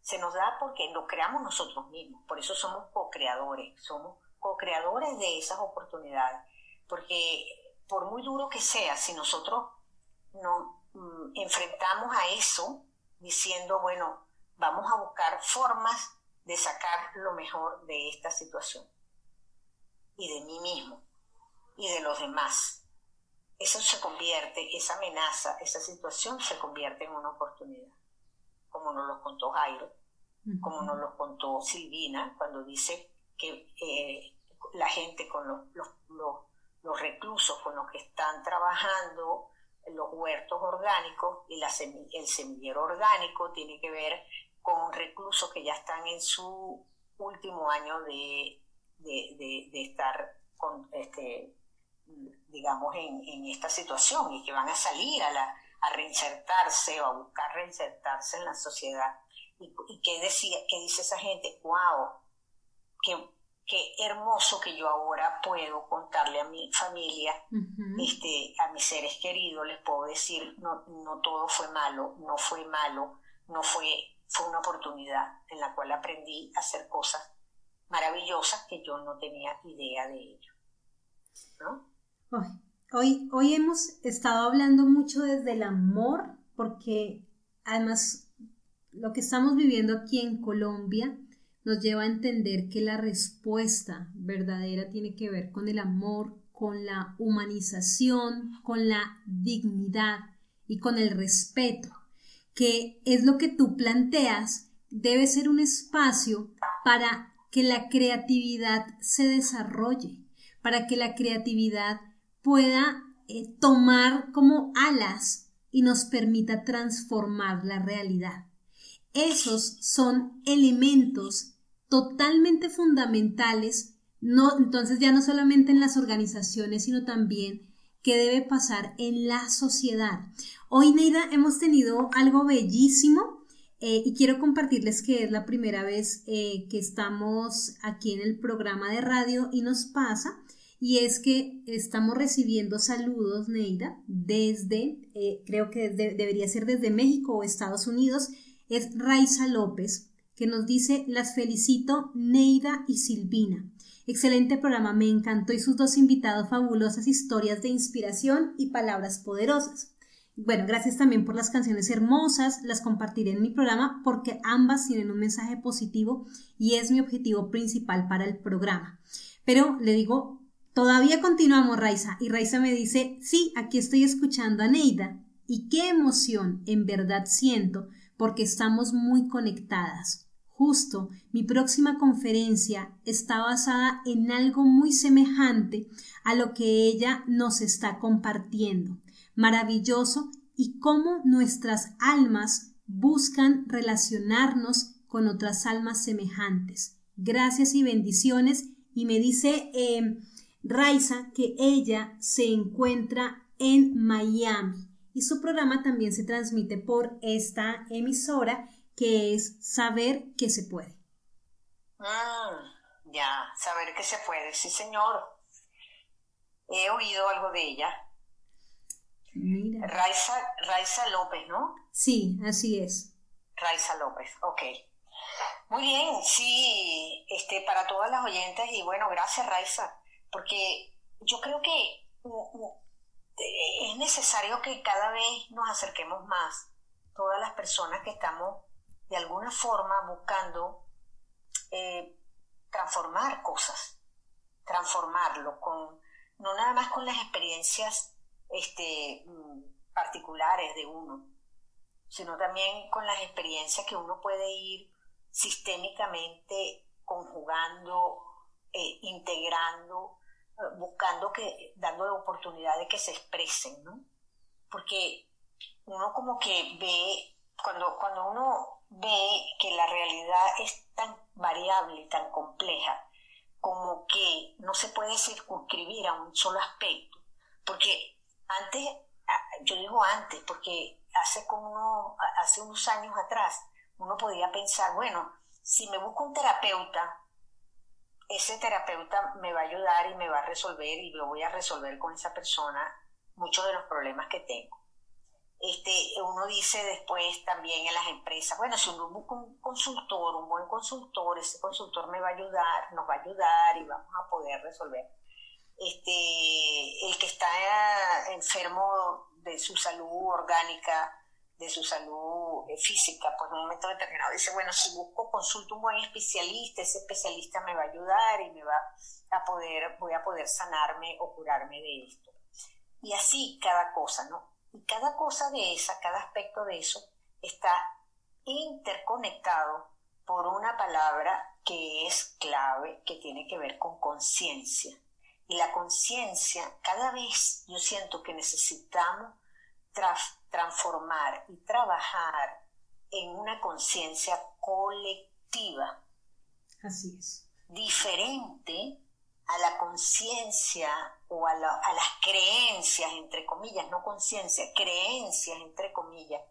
Se nos da porque lo creamos nosotros mismos, por eso somos co-creadores, somos co-creadores de esas oportunidades, porque por muy duro que sea, si nosotros nos mm, enfrentamos a eso diciendo, bueno, vamos a buscar formas de sacar lo mejor de esta situación y de mí mismo y de los demás eso se convierte, esa amenaza, esa situación se convierte en una oportunidad, como nos lo contó Jairo, como nos lo contó Silvina, cuando dice que eh, la gente con los, reclusos con los que están trabajando, los huertos orgánicos y el semillero orgánico tiene que ver con reclusos que ya están en su último año de, de, de estar con, este, digamos, en, esta situación y que van a salir a, a reinsertarse o a buscar reinsertarse en la sociedad. ¿Y, y decía, qué dice esa gente? ¡Wow! Qué, qué, hermoso que yo ahora puedo contarle a mi familia, este, a mis seres queridos, les puedo decir, no, no todo fue malo, no fue malo, no fue, fue una oportunidad en la cual aprendí a hacer cosas maravillosas que yo no tenía idea de ello. ¿no? Hoy, hoy hemos estado hablando mucho desde el amor, porque además lo que estamos viviendo aquí en Colombia nos lleva a entender que la respuesta verdadera tiene que ver con el amor, con la humanización, con la dignidad y con el respeto, que es lo que tú planteas, debe ser un espacio para que la creatividad se desarrolle, para que la creatividad pueda eh, tomar como alas y nos permita transformar la realidad. Esos son elementos totalmente fundamentales, no, entonces ya no solamente en las organizaciones, sino también que debe pasar en la sociedad. Hoy, Neida, hemos tenido algo bellísimo eh, y quiero compartirles que es la primera vez eh, que estamos aquí en el programa de radio y nos pasa y es que estamos recibiendo saludos, Neida, desde, eh, creo que debería ser desde México o Estados Unidos, es Raiza López, que nos dice, las felicito, Neida y Silvina. Excelente programa, me encantó y sus dos invitados fabulosas historias de inspiración y palabras poderosas. Bueno, gracias también por las canciones hermosas, las compartiré en mi programa porque ambas tienen un mensaje positivo y es mi objetivo principal para el programa. Pero le digo, todavía continuamos, Raiza, y Raiza me dice, sí, aquí estoy escuchando a Neida y qué emoción en verdad siento porque estamos muy conectadas. Justo mi próxima conferencia está basada en algo muy semejante a lo que ella nos está compartiendo maravilloso y cómo nuestras almas buscan relacionarnos con otras almas semejantes. Gracias y bendiciones. Y me dice eh, Raiza que ella se encuentra en Miami y su programa también se transmite por esta emisora que es Saber que se puede. Mm, ya, saber que se puede, sí señor. He oído algo de ella. Raiza, López, ¿no? Sí, así es. Raiza López, ok. Muy bien, sí, este, para todas las oyentes y bueno, gracias Raiza, porque yo creo que es necesario que cada vez nos acerquemos más, todas las personas que estamos de alguna forma buscando eh, transformar cosas, transformarlo con, no nada más con las experiencias este, mm, particulares de uno, sino también con las experiencias que uno puede ir sistémicamente conjugando, eh, integrando, eh, buscando que, dando la oportunidad de que se expresen, ¿no? Porque uno como que ve, cuando, cuando uno ve que la realidad es tan variable tan compleja, como que no se puede circunscribir a un solo aspecto, porque antes, yo digo antes, porque hace como hace unos años atrás, uno podía pensar, bueno, si me busco un terapeuta, ese terapeuta me va a ayudar y me va a resolver y lo voy a resolver con esa persona muchos de los problemas que tengo. Este, uno dice después también en las empresas, bueno, si uno busca un consultor, un buen consultor, ese consultor me va a ayudar, nos va a ayudar y vamos a poder resolver este, el que está enfermo de su salud orgánica, de su salud eh, física, pues en un momento determinado dice, bueno, si busco, consulto un buen especialista, ese especialista me va a ayudar y me va a poder, voy a poder sanarme o curarme de esto. Y así cada cosa, ¿no? Y cada cosa de esa, cada aspecto de eso está interconectado por una palabra que es clave, que tiene que ver con conciencia. Y la conciencia, cada vez yo siento que necesitamos transformar y trabajar en una conciencia colectiva. Así es. Diferente a la conciencia o a, las creencias, entre comillas, no conciencia, creencias, entre comillas,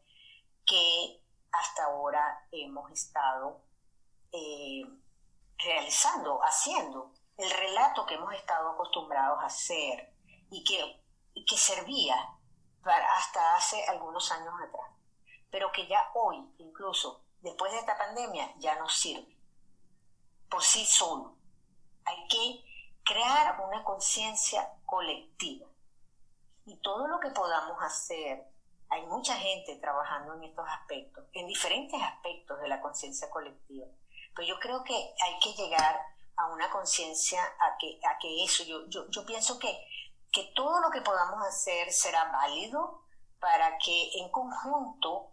que hasta ahora hemos estado eh, realizando, haciendo el relato que hemos estado acostumbrados a hacer y que, que servía para hasta hace algunos años atrás, pero que ya hoy, incluso después de esta pandemia, ya no sirve por sí solo. Hay que crear una conciencia colectiva. Y todo lo que podamos hacer, hay mucha gente trabajando en estos aspectos, en diferentes aspectos de la conciencia colectiva. Pero yo creo que hay que llegar a una conciencia a que, a que eso, yo, yo, yo pienso que, que todo lo que podamos hacer será válido para que en conjunto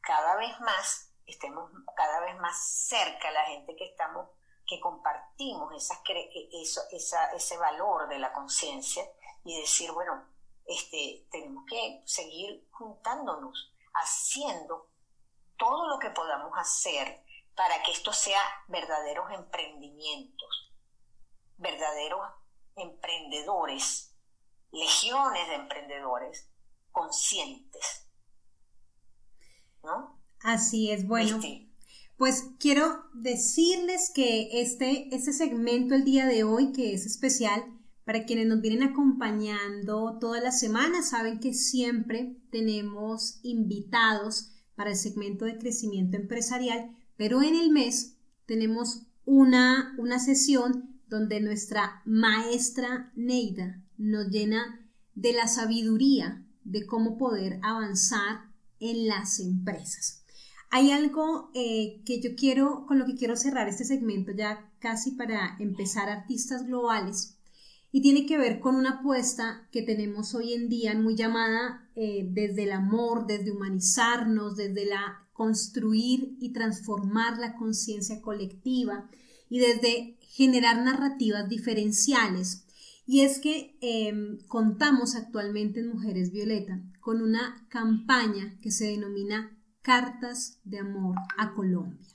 cada vez más estemos cada vez más cerca la gente que estamos que compartimos esas, eso, esa, ese valor de la conciencia y decir, bueno, este, tenemos que seguir juntándonos, haciendo todo lo que podamos hacer para que esto sea verdaderos emprendimientos, verdaderos emprendedores, legiones de emprendedores conscientes. ¿No? Así es, bueno. Pues quiero decirles que este, este segmento el día de hoy, que es especial, para quienes nos vienen acompañando toda la semana, saben que siempre tenemos invitados para el segmento de crecimiento empresarial pero en el mes tenemos una, una sesión donde nuestra maestra Neida nos llena de la sabiduría de cómo poder avanzar en las empresas. Hay algo eh, que yo quiero, con lo que quiero cerrar este segmento ya casi para empezar artistas globales y tiene que ver con una apuesta que tenemos hoy en día muy llamada eh, desde el amor, desde humanizarnos, desde la construir y transformar la conciencia colectiva y desde generar narrativas diferenciales. Y es que em, contamos actualmente en Mujeres Violeta con una campaña que se denomina Cartas de Amor a Colombia.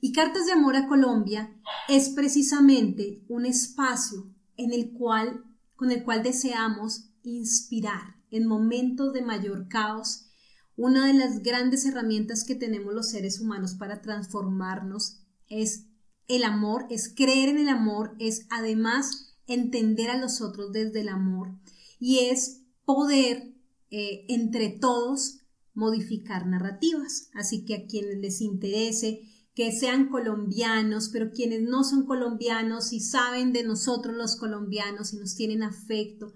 Y Cartas de Amor a Colombia es precisamente un espacio en el cual, con el cual deseamos inspirar en momentos de mayor caos. Una de las grandes herramientas que tenemos los seres humanos para transformarnos es el amor, es creer en el amor, es además entender a los otros desde el amor y es poder eh, entre todos modificar narrativas. Así que a quienes les interese que sean colombianos, pero quienes no son colombianos y saben de nosotros los colombianos y nos tienen afecto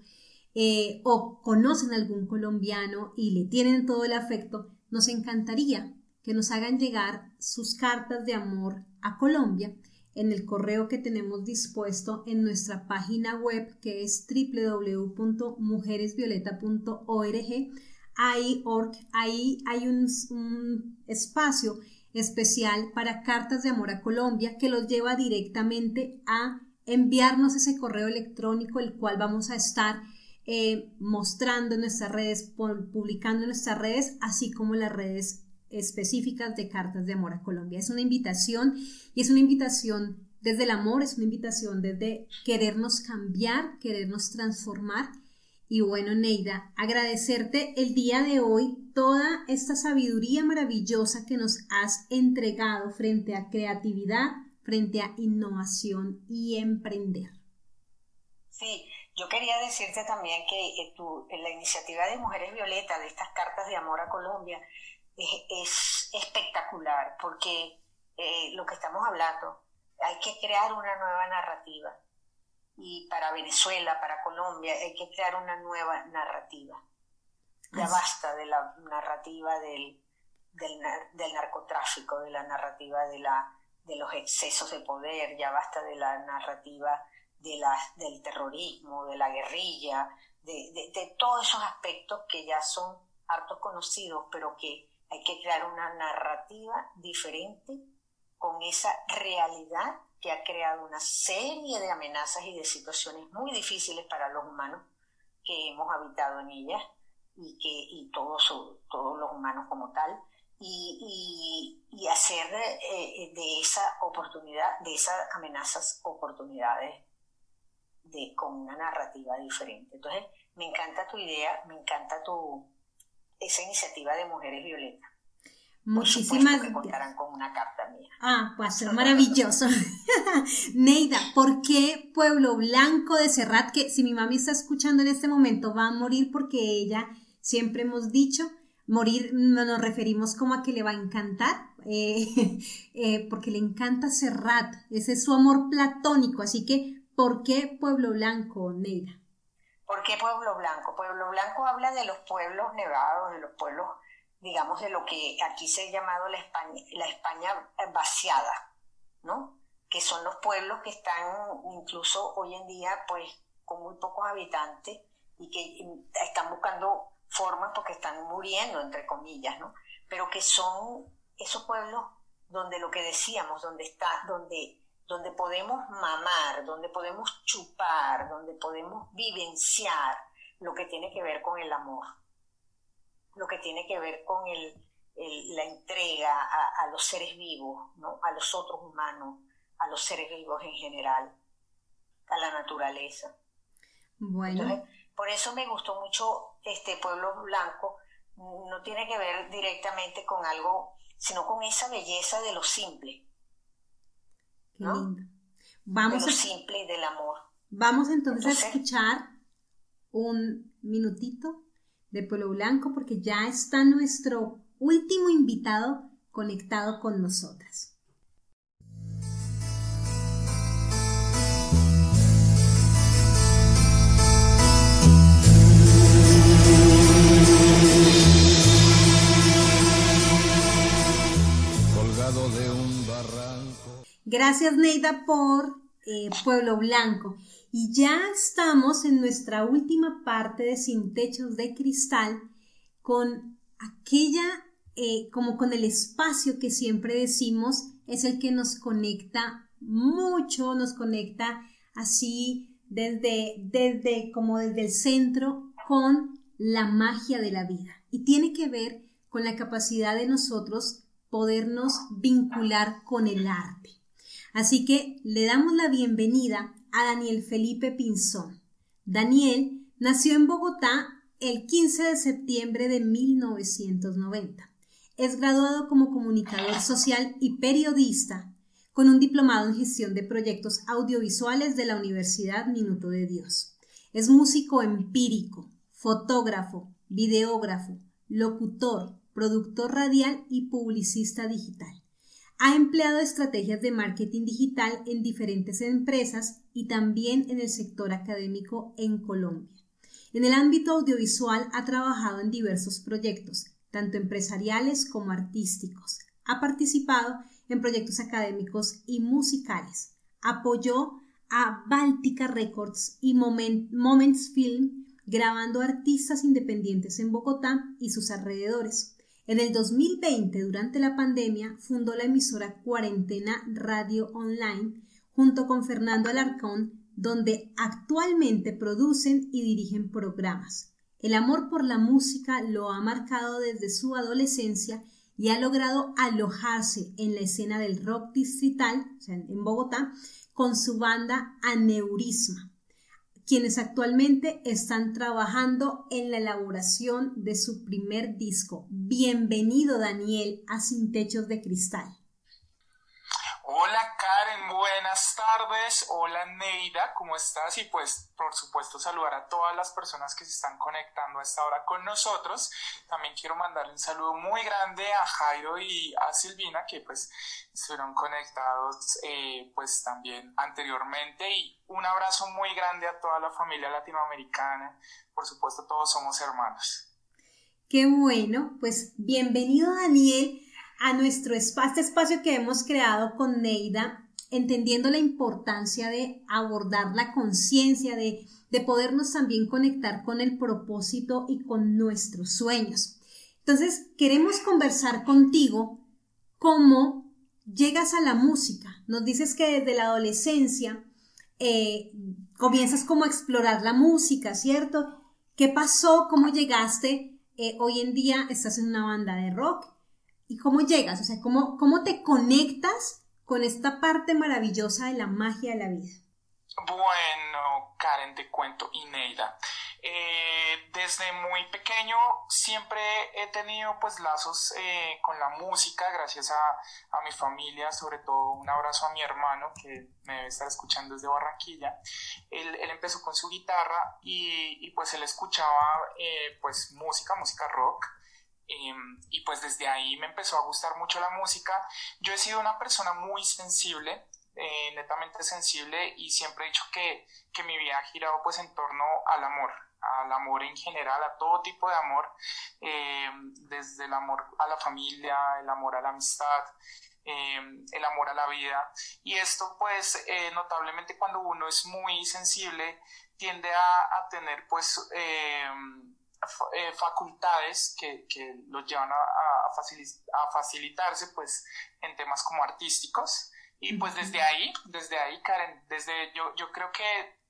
eh, o conocen algún colombiano y le tienen todo el afecto, nos encantaría que nos hagan llegar sus cartas de amor a Colombia en el correo que tenemos dispuesto en nuestra página web que es www.mujeresvioleta.org. Ahí, hay un, un espacio especial para cartas de amor a Colombia que los lleva directamente a enviarnos ese correo electrónico el cual vamos a estar eh, mostrando en nuestras redes, publicando en nuestras redes, así como las redes específicas de cartas de amor a Colombia. Es una invitación y es una invitación desde el amor, es una invitación desde querernos cambiar, querernos transformar y bueno, Neida, agradecerte el día de hoy toda esta sabiduría maravillosa que nos has entregado frente a creatividad, frente a innovación y emprender. Sí, yo quería decirte también que en la iniciativa de Mujeres Violeta, de estas cartas de amor a Colombia, es, espectacular porque eh, lo que estamos hablando, hay que crear una nueva narrativa y para Venezuela, para Colombia, hay que crear una nueva narrativa. Ya basta de la narrativa del, del, narcotráfico, de la narrativa de, la, de los excesos de poder, ya basta de la narrativa de la, del terrorismo, de la guerrilla, de, de, de todos esos aspectos que ya son hartos conocidos, pero que hay que crear una narrativa diferente con esa realidad que ha creado una serie de amenazas y de situaciones muy difíciles para los humanos que hemos habitado en ellas y que y todos, todos los humanos como tal y, y, hacer eh, de esa oportunidad de esas amenazas oportunidades de con una narrativa diferente. Entonces me encanta tu idea me encanta tu esa iniciativa de mujeres violetas Muchísimas que contarán con una carta mía. Ah, pues ser maravilloso. Neida, ¿por qué Pueblo Blanco de Serrat, que si mi mami está escuchando en este momento, va a morir porque ella, siempre hemos dicho, morir nos referimos como a que le va a encantar, eh, eh, porque le encanta Serrat, ese es su amor platónico, así que, ¿por qué Pueblo Blanco, Neida? ¿Por qué Pueblo Blanco? Pueblo Blanco habla de los pueblos nevados, de los pueblos digamos, de lo que aquí se ha llamado la España, la España vaciada, ¿no? Que son los pueblos que están incluso hoy en día, pues, con muy pocos habitantes y que están buscando formas porque están muriendo, entre comillas, ¿no? Pero que son esos pueblos donde lo que decíamos, donde está, donde, donde podemos mamar, donde podemos chupar, donde podemos vivenciar lo que tiene que ver con el amor lo que tiene que ver con el, la entrega a, los seres vivos, ¿no? a los otros humanos, a los seres vivos en general, a la naturaleza. Bueno. por eso me gustó mucho este pueblo blanco, no tiene que ver directamente con algo, sino con esa belleza de lo simple. ¿no? Vamos de lo simple y del amor. Vamos entonces a escuchar un minutito de Pueblo Blanco porque ya está nuestro último invitado conectado con nosotras. Gracias, Neida, por eh, Pueblo Blanco. Y ya estamos en nuestra última parte de Sin Techos de Cristal con aquella, eh, como con el espacio que siempre decimos, es el que nos conecta mucho, nos conecta así desde, desde, como desde el centro con la magia de la vida. Y tiene que ver con la capacidad de nosotros podernos vincular con el arte. Así que le damos la bienvenida a Daniel Felipe Pinzón. Daniel nació en Bogotá el 15 de septiembre de 1990. Es graduado como comunicador social y periodista con un diplomado en gestión de proyectos audiovisuales de la Universidad Minuto de Dios. Es músico empírico, fotógrafo, videógrafo, locutor, productor radial y publicista digital. Ha empleado estrategias de marketing digital en diferentes empresas y también en el sector académico en Colombia. En el ámbito audiovisual ha trabajado en diversos proyectos, tanto empresariales como artísticos. Ha participado en proyectos académicos y musicales. Apoyó a Baltica Records y Moments Film grabando artistas independientes en Bogotá y sus alrededores. En el 2020, durante la pandemia, fundó la emisora Cuarentena Radio Online junto con Fernando Alarcón, donde actualmente producen y dirigen programas. El amor por la música lo ha marcado desde su adolescencia y ha logrado alojarse en la escena del rock distrital, o sea, en Bogotá, con su banda Aneurisma quienes actualmente están trabajando en la elaboración de su primer disco. Bienvenido Daniel a Sin Techos de Cristal. Hola Karen, buenas tardes. Hola Neida, ¿cómo estás? Y pues por supuesto saludar a todas las personas que se están conectando a esta hora con nosotros. También quiero mandarle un saludo muy grande a Jairo y a Silvina que pues estuvieron conectados eh, pues también anteriormente y un abrazo muy grande a toda la familia latinoamericana. Por supuesto todos somos hermanos. Qué bueno, pues bienvenido Daniel a nuestro espacio, este espacio que hemos creado con Neida, entendiendo la importancia de abordar la conciencia, de, de podernos también conectar con el propósito y con nuestros sueños. Entonces, queremos conversar contigo cómo llegas a la música. Nos dices que desde la adolescencia eh, comienzas como a explorar la música, ¿cierto? ¿Qué pasó? ¿Cómo llegaste? Eh, hoy en día estás en una banda de rock ¿Y cómo llegas? O sea, ¿cómo, cómo te conectas con esta parte maravillosa de la magia de la vida? Bueno, Karen, te cuento, Ineida. Eh, desde muy pequeño siempre he tenido pues lazos eh, con la música gracias a, mi familia, sobre todo un abrazo a mi hermano que me debe estar escuchando desde Barranquilla. Él, empezó con su guitarra y, pues él escuchaba eh, pues música, música rock. Em, y pues desde ahí me empezó a gustar mucho la música. Yo he sido una persona muy sensible, eh, netamente sensible y siempre he dicho que, que, mi vida ha girado pues en torno al amor, al amor en general, a todo tipo de amor, em, desde el amor a la familia, el amor a la amistad, em, el amor a la vida. Y esto pues eh, notablemente cuando uno es muy sensible tiende a, a tener pues eh, facultades que, que los llevan a, a, facilitarse pues en temas como artísticos. Y pues desde ahí, desde ahí Karen, desde yo, yo creo que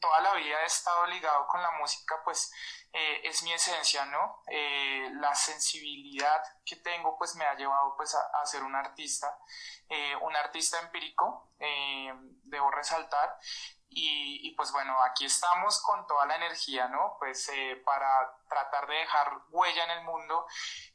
toda la vida he estado ligado con la música pues eh, es mi esencia, ¿no? Eh, la sensibilidad que tengo pues me ha llevado pues a, ser un artista, un artista empírico, debo resaltar, y, pues bueno, aquí estamos con toda la energía, ¿no? Pues eh, para tratar de dejar huella en el mundo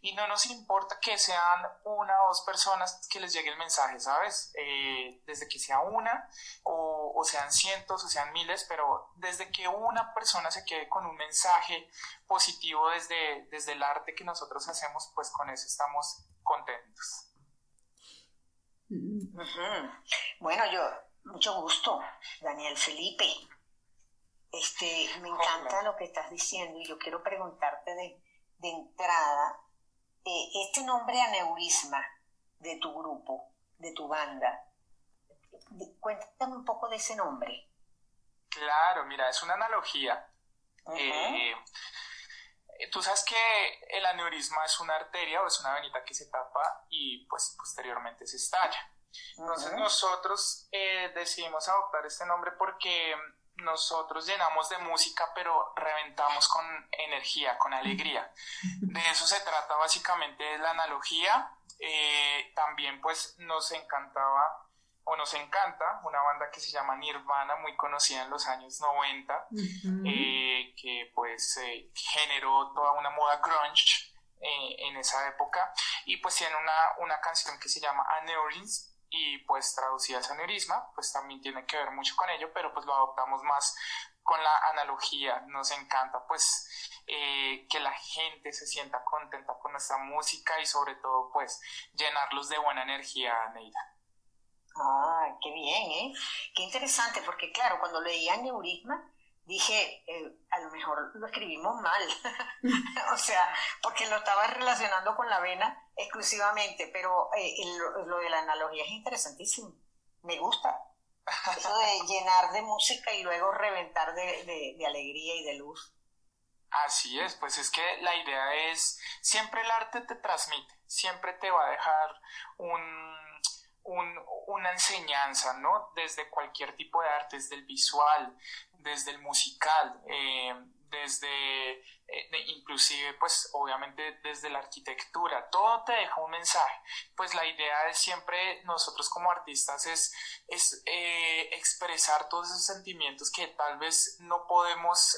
y no nos importa que sean una o dos personas que les llegue el mensaje, ¿sabes? Eh, desde que sea una o, o, sean cientos o sean miles, pero desde que una persona se quede con un mensaje positivo desde, desde el arte que nosotros hacemos, pues con eso estamos contentos. Bueno, yo mucho gusto, Daniel Felipe. Este, me encanta lo que estás diciendo y yo quiero preguntarte de, entrada, eh, este nombre aneurisma de tu grupo, de tu banda, cuéntame un poco de ese nombre. Claro, mira, es una analogía. Eh, tú sabes que el aneurisma es una arteria o es una venita que se tapa y pues posteriormente se estalla. Entonces nosotros eh, decidimos adoptar este nombre porque nosotros llenamos de música, pero reventamos con energía, con alegría. De eso se trata básicamente la analogía. Eh, también pues nos encantaba o nos encanta una banda que se llama Nirvana, muy conocida en los años 90, eh, que pues eh, generó toda una moda grunge en esa época y pues tiene una, una canción que se llama Aneurism y pues traducida a aneurisma, pues también tiene que ver mucho con ello, pero pues lo adoptamos más con la analogía. Nos encanta pues eh, que la gente se sienta contenta con nuestra música y sobre todo pues llenarlos de buena energía, Neida. Ah, qué bien, ¿eh? Qué interesante, porque claro, cuando leí aneurisma, dije, eh, a lo mejor lo escribimos mal, o sea, porque lo estaba relacionando con la vena exclusivamente, pero eh, lo, de la analogía es interesantísimo, me gusta. Eso de llenar de música y luego reventar de, de alegría y de luz. Así es, pues es que la idea es, siempre el arte te transmite, siempre te va a dejar un una enseñanza, ¿no? Desde cualquier tipo de arte, desde el visual, desde el musical, eh, desde, eh, inclusive, pues obviamente desde la arquitectura, todo te deja un mensaje. Pues la idea de siempre nosotros como artistas es, es eh, expresar todos esos sentimientos que tal vez no podemos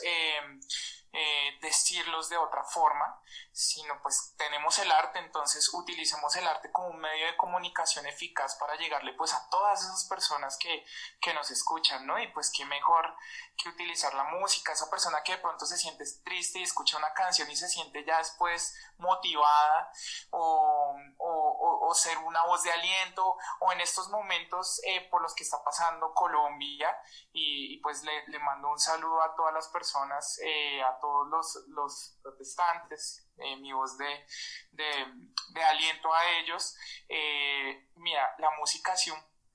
decirlos de otra forma, sino pues tenemos el arte, entonces utilicemos el arte como un medio de comunicación eficaz para llegarle pues a todas esas personas que, que nos escuchan, ¿no? Y pues qué mejor que utilizar la música, esa persona que de pronto se siente triste y escucha una canción y se siente ya después motivada o, o, ser una voz de aliento o en estos momentos eh, por los que está pasando Colombia y, pues le, mando un saludo a todas las personas, eh, a todos los, los protestantes eh, mi voz de, de, aliento a ellos. Eh, mira, la música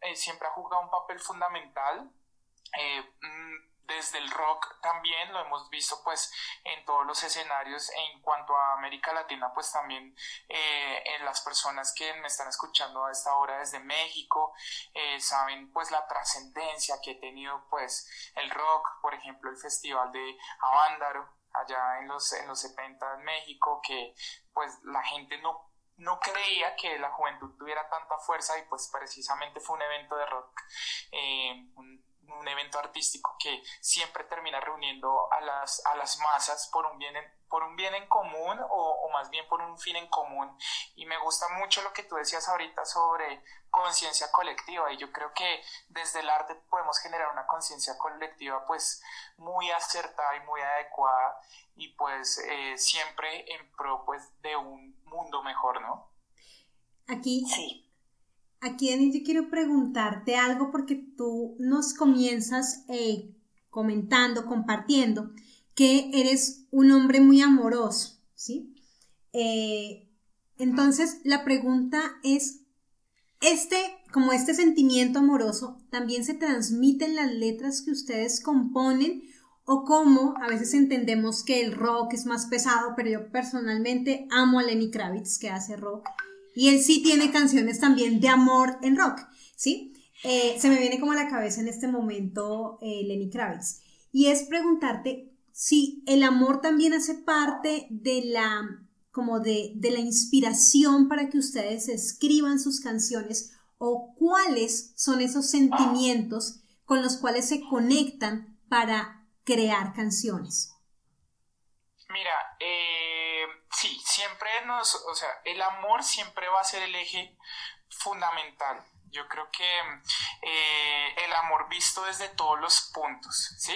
eh, siempre ha jugado un papel fundamental. Mm, desde el rock también lo hemos visto pues en todos los escenarios en cuanto a América Latina pues también en las personas que me están escuchando a esta hora desde México saben pues la trascendencia que ha tenido pues el rock por ejemplo el festival de Avándaro allá en los, en los 70 en México, que pues la gente no, no creía que la juventud tuviera tanta fuerza y pues precisamente fue un evento de rock, eh, un, evento artístico que siempre termina reuniendo a las, a las masas por un bien en, por un bien en común o, o, más bien por un fin en común. Y me gusta mucho lo que tú decías ahorita sobre conciencia colectiva y yo creo que desde el arte podemos generar una conciencia colectiva pues muy acertada y muy adecuada y pues eh, siempre en pro pues de un mundo mejor, ¿no? Aquí, sí. Aquí, Dani, yo quiero preguntarte algo porque tú nos comienzas eh, comentando, compartiendo que eres un hombre muy amoroso, ¿sí? Eh, entonces, la pregunta es, este, como este sentimiento amoroso, también se transmite en las letras que ustedes componen o como a veces entendemos que el rock es más pesado, pero yo personalmente amo a Lenny Kravitz que hace rock y él sí tiene canciones también de amor en rock, ¿sí? Eh, se me viene como a la cabeza en este momento eh, Lenny Kravitz y es preguntarte si el amor también hace parte de la como de, de la inspiración para que ustedes escriban sus canciones o cuáles son esos sentimientos con los cuales se conectan para crear canciones. Mira, eh, sí, siempre nos, o sea, el amor siempre va a ser el eje fundamental. Yo creo que eh, el amor visto desde todos los puntos, ¿sí?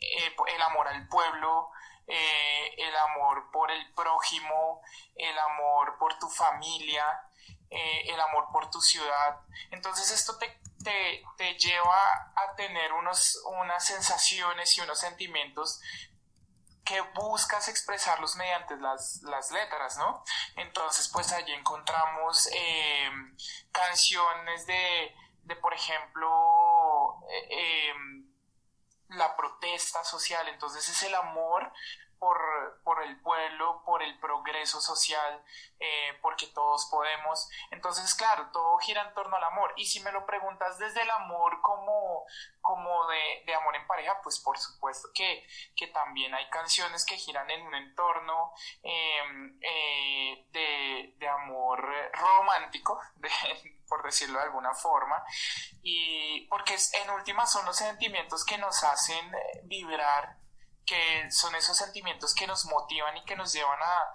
Eh, el amor al pueblo, eh, el amor por el prójimo, el amor por tu familia, el amor por tu ciudad. Entonces esto te, te, lleva a tener unos, unas sensaciones y unos sentimientos que buscas expresarlos mediante las, las letras, ¿no? Entonces, pues allí encontramos canciones de, de por ejemplo, eh, em, la protesta social, entonces es el amor por, el pueblo, por el progreso social, eh, porque todos podemos. Entonces, claro, todo gira en torno al amor. Y si me lo preguntas desde el amor como, como de, amor en pareja, pues por supuesto que, que, también hay canciones que giran en un entorno em, eh, de, de, amor romántico, por decirlo de alguna forma, y porque en última son los sentimientos que nos hacen eh, vibrar que son esos sentimientos que nos motivan y que nos llevan a,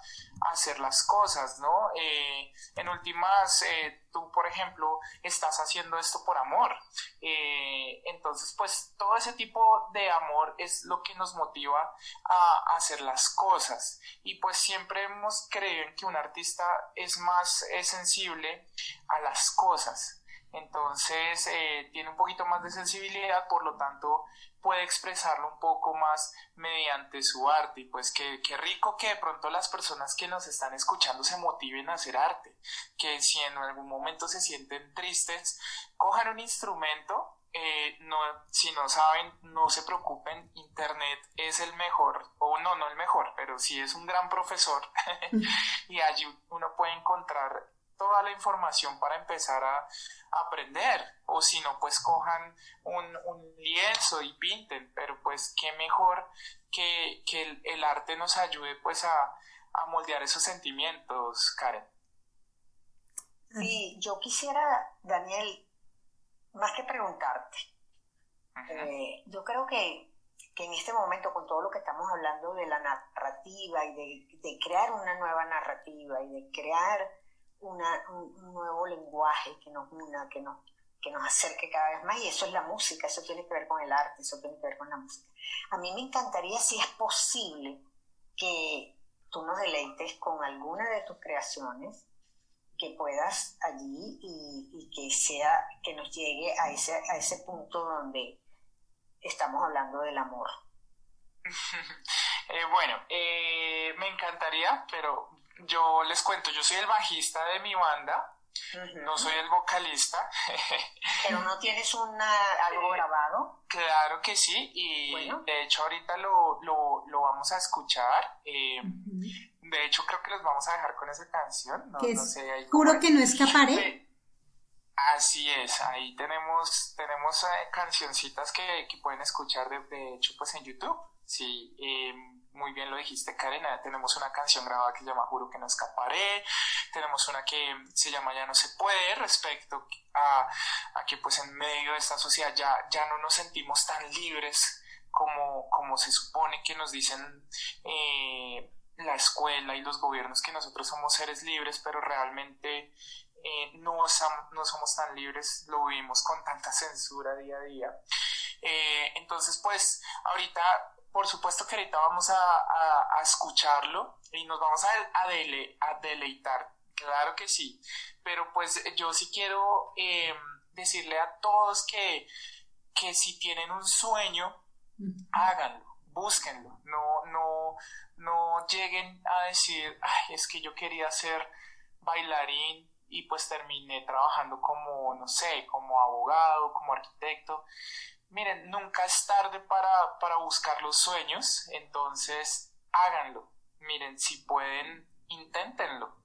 hacer las cosas, ¿no? Eh, en últimas, eh, tú, por ejemplo, estás haciendo esto por amor. Eh, entonces, pues todo ese tipo de amor es lo que nos motiva a, hacer las cosas. Y pues siempre hemos creído en que un artista es más sensible a las cosas. Entonces, tiene un poquito más de sensibilidad, por lo tanto, puede expresarlo un poco más mediante su arte. Y pues qué, rico que de pronto las personas que nos están escuchando se motiven a hacer arte, que si en algún momento se sienten tristes, cojan un instrumento eh, no, si no saben, no se preocupen, Internet es el mejor, o no, no el mejor, pero sí es un gran profesor. Y allí uno puede encontrar toda la información para empezar a, aprender o si no pues cojan un, lienzo y pinten pero pues qué mejor que, el, arte nos ayude pues a, moldear esos sentimientos Karen. Sí, yo quisiera Daniel más que preguntarte eh, yo creo que, que, en este momento con todo lo que estamos hablando de la narrativa y de, de crear una nueva narrativa y de crear un nuevo lenguaje que nos una, que nos, que nos acerque cada vez más, y eso es la música, eso tiene que ver con el arte, eso tiene que ver con la música. A mí me encantaría, si es posible, que tú nos deleites con alguna de tus creaciones, que puedas allí y, que sea, que nos llegue a ese, a ese punto donde estamos hablando del amor. Eh, bueno, eh, me encantaría, pero yo les cuento, yo soy el bajista de mi banda, no soy el vocalista. ¿Pero no tienes una, algo eh, grabado? Claro que sí, y de hecho ahorita lo, lo, vamos a escuchar. Eh, de hecho creo que los vamos a dejar con esa canción. No, sé, juro que no escaparé. Así es, ahí tenemos, tenemos eh, cancioncitas que, que, pueden escuchar de, de, hecho pues en YouTube. Sí, muy bien lo dijiste, Karen, tenemos una canción grabada que se llama Juro que no escaparé, tenemos una que se llama Ya no se puede, respecto a, que pues en medio de esta sociedad ya, ya no nos sentimos tan libres como, como se supone que nos dicen eh, la escuela y los gobiernos que nosotros somos seres libres, pero realmente eh, no, no, somos tan libres, lo vivimos con tanta censura día a día. Eh, entonces, pues, ahorita por supuesto que ahorita vamos a, escucharlo y nos vamos a, a, deleitar, claro que sí, pero pues yo sí quiero em, decirle a todos que, que si tienen un sueño, háganlo, búsquenlo, no, no, no lleguen a decir, ay, es que yo quería ser bailarín y pues terminé trabajando como, no sé, como abogado, como arquitecto. Miren, nunca es tarde para, buscar los sueños, entonces háganlo. Miren, si pueden, inténtenlo.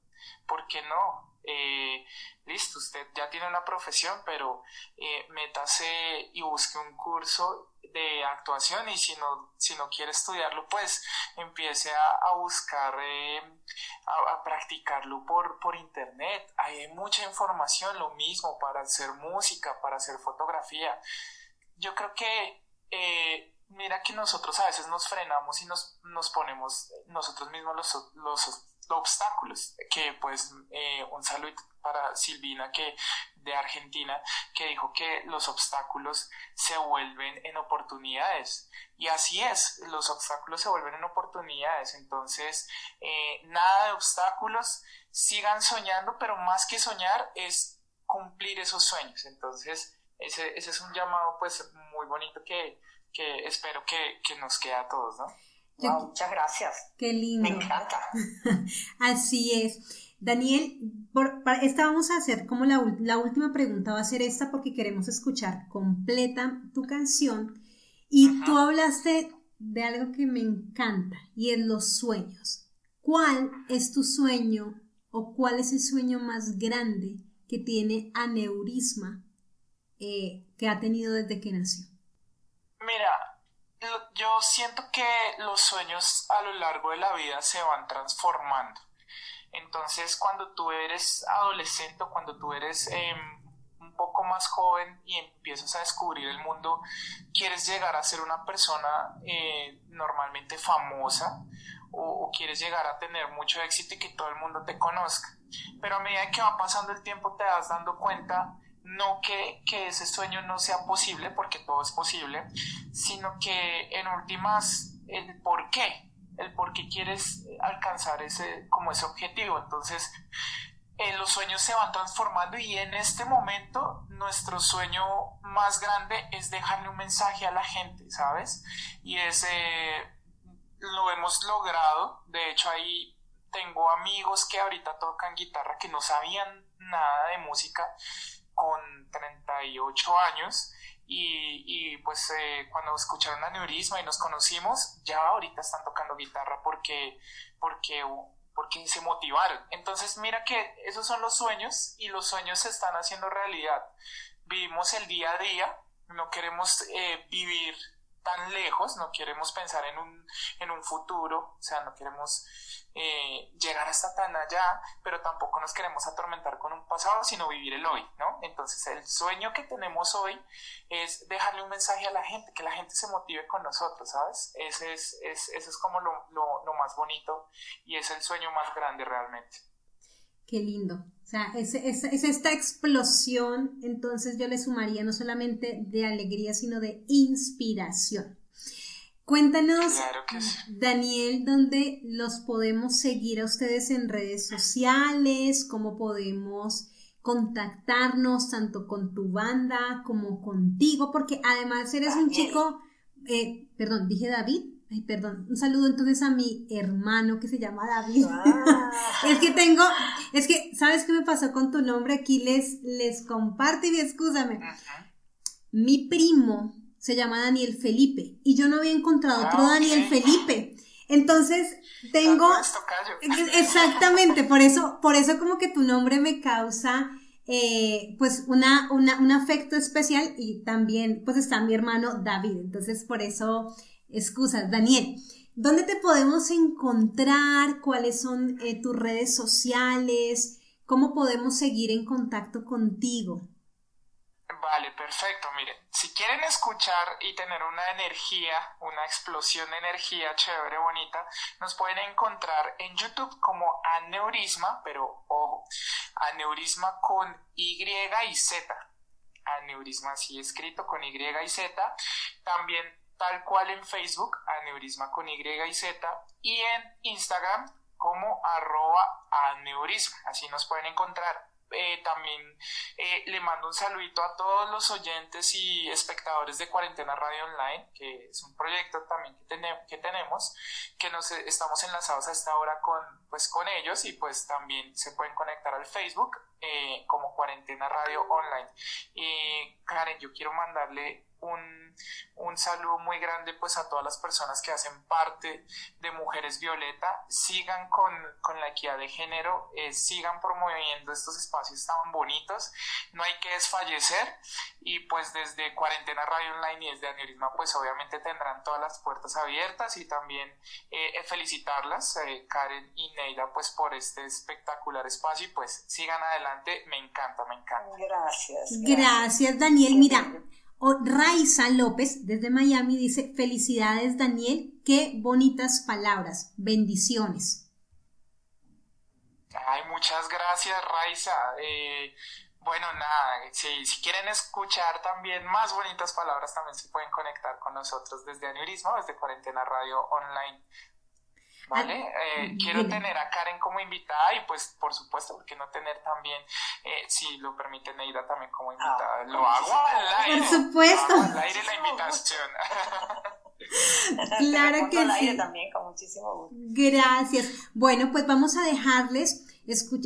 ¿Por qué no? Eh, listo, usted ya tiene una profesión, pero eh, métase y busque un curso de actuación y si no, si no quiere estudiarlo, pues empiece a, buscar, eh, a, a, practicarlo por, por internet. Hay mucha información, lo mismo para hacer música, para hacer fotografía yo creo que, eh, mira que nosotros a veces nos frenamos y nos, nos ponemos nosotros mismos los, los obstáculos, que pues eh, un saludo para Silvina que de Argentina que dijo que los obstáculos se vuelven en oportunidades. Y así es, los obstáculos se vuelven en oportunidades, entonces eh, nada de obstáculos, sigan soñando, pero más que soñar es cumplir esos sueños, entonces ese, ese es un llamado pues muy bonito que, que espero que, que, nos quede a todos, ¿no? muchas gracias. Qué lindo. Me encanta. Así es. Daniel, por, esta vamos a hacer como la, la, última pregunta, va a ser esta porque queremos escuchar completa tu canción. Y tú hablaste de algo que me encanta y es los sueños. ¿Cuál es tu sueño o cuál es el sueño más grande que tiene Aneurisma eh, que ha tenido desde que nació? Mira, yo siento que los sueños a lo largo de la vida se van transformando. Entonces, cuando tú eres adolescente, cuando tú eres em, un poco más joven y empiezas a descubrir el mundo, quieres llegar a ser una persona eh, normalmente famosa o, quieres llegar a tener mucho éxito y que todo el mundo te conozca. Pero a medida que va pasando el tiempo te das dando cuenta no que, que, ese sueño no sea posible, porque todo es posible, sino que en últimas el por qué el por qué quieres alcanzar ese, como ese objetivo. Entonces, eh, los sueños se van transformando y en este momento nuestro sueño más grande es dejarle un mensaje a la gente, ¿sabes? Y ese lo hemos logrado. De hecho, ahí tengo amigos que ahorita tocan guitarra que no sabían nada de música con 38 años y, pues eh, cuando escucharon Aneurisma y nos conocimos, ya ahorita están tocando guitarra porque, porque, porque se motivaron. Entonces mira que esos son los sueños y los sueños se están haciendo realidad. Vivimos el día a día, no queremos eh, vivir tan lejos, no queremos pensar en un, en un futuro, o sea, no queremos eh, llegar hasta tan allá, pero tampoco nos queremos atormentar con un pasado, sino vivir el hoy, ¿no? Entonces el sueño que tenemos hoy es dejarle un mensaje a la gente, que la gente se motive con nosotros, ¿sabes? Ese es, es, ese es como lo, lo, lo más bonito y es el sueño más grande realmente. Qué lindo. O sea, es, es, es, esta explosión, entonces yo le sumaría no solamente de alegría, sino de inspiración. Cuéntanos, Daniel, dónde los podemos seguir a ustedes en redes sociales, cómo podemos contactarnos tanto con tu banda como contigo, porque además eres un chico, eh, perdón, dije David, Ay, perdón. Un saludo entonces a mi hermano que se llama David. Ah. es que tengo, es que, ¿sabes qué me pasó con tu nombre? Aquí les, les comparto y excúsame. Mi primo se llama Daniel Felipe y yo no había encontrado otro ah, Daniel Felipe. Entonces tengo exactamente por eso por eso como que tu nombre me causa eh, pues una, una, un afecto especial y también pues está mi hermano David entonces por eso excusas. Daniel, ¿dónde te podemos encontrar? ¿Cuáles son eh, tus redes sociales? ¿Cómo podemos seguir en contacto contigo? Vale, perfecto. Miren, si quieren escuchar y tener una energía, una explosión de energía chévere, bonita, nos pueden encontrar en YouTube como Aneurisma, pero ojo, Aneurisma con Y y Z. Aneurisma así escrito con Y y Z. También tal cual en Facebook, aneurisma con Y y Z, y en Instagram como arroba aneurisma. Así nos pueden encontrar. Eh, también eh, le mando un saludito a todos los oyentes y espectadores de Cuarentena Radio Online, que es un proyecto también que, tenemos, que nos eh, estamos enlazados a esta hora con, pues, con ellos y pues también se pueden conectar al Facebook como Cuarentena Radio Online. Karen, yo quiero mandarle un, un, saludo muy grande pues a todas las personas que hacen parte de Mujeres Violeta, sigan con, con la equidad de género, eh, sigan promoviendo estos espacios tan bonitos, no hay que desfallecer. Y pues desde Cuarentena Radio Online y desde Aneurisma pues obviamente tendrán todas las puertas abiertas. Y también eh, felicitarlas, eh, Karen y Neida pues por este espectacular espacio. Y pues sigan adelante, me encanta, me encanta. Gracias. Gracias, Daniel. Mira, o Raiza López desde Miami dice, felicidades Daniel, qué bonitas palabras, bendiciones. Ay, muchas gracias Raiza. Eh, bueno, nada, si, quieren escuchar también más bonitas palabras, también se pueden conectar con nosotros desde Aneurisma, desde Cuarentena Radio Online. ¿Vale? Eh, quiero tener a Karen como invitada y pues por supuesto, porque no tener también, eh, si lo permite Neida también como invitada? Ah, lo hago al aire. Por supuesto. al aire la invitación. claro que sí. también, con muchísimo gusto. Gracias. Bueno, pues vamos a dejarles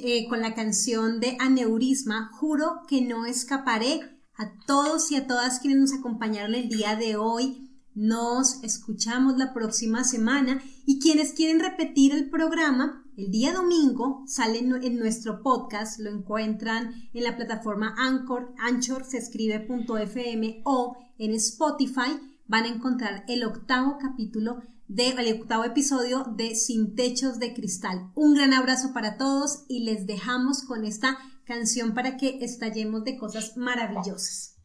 eh, con la canción de Aneurisma, Juro que no escaparé a todos y a todas quienes nos acompañaron el día de hoy. Nos escuchamos la próxima semana y quienes quieren repetir el programa, el día domingo sale en nuestro podcast, lo encuentran en la plataforma Anchor, Anchor se escribe .fm o en Spotify van a encontrar el octavo capítulo de, el octavo episodio de Sin Techos de Cristal. Un gran abrazo para todos y les dejamos con esta canción para que estallemos de cosas maravillosas.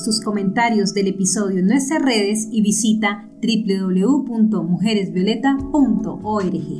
Dejarnos tus comentarios del episodio en nuestras redes y visita www.mujeresvioleta.org.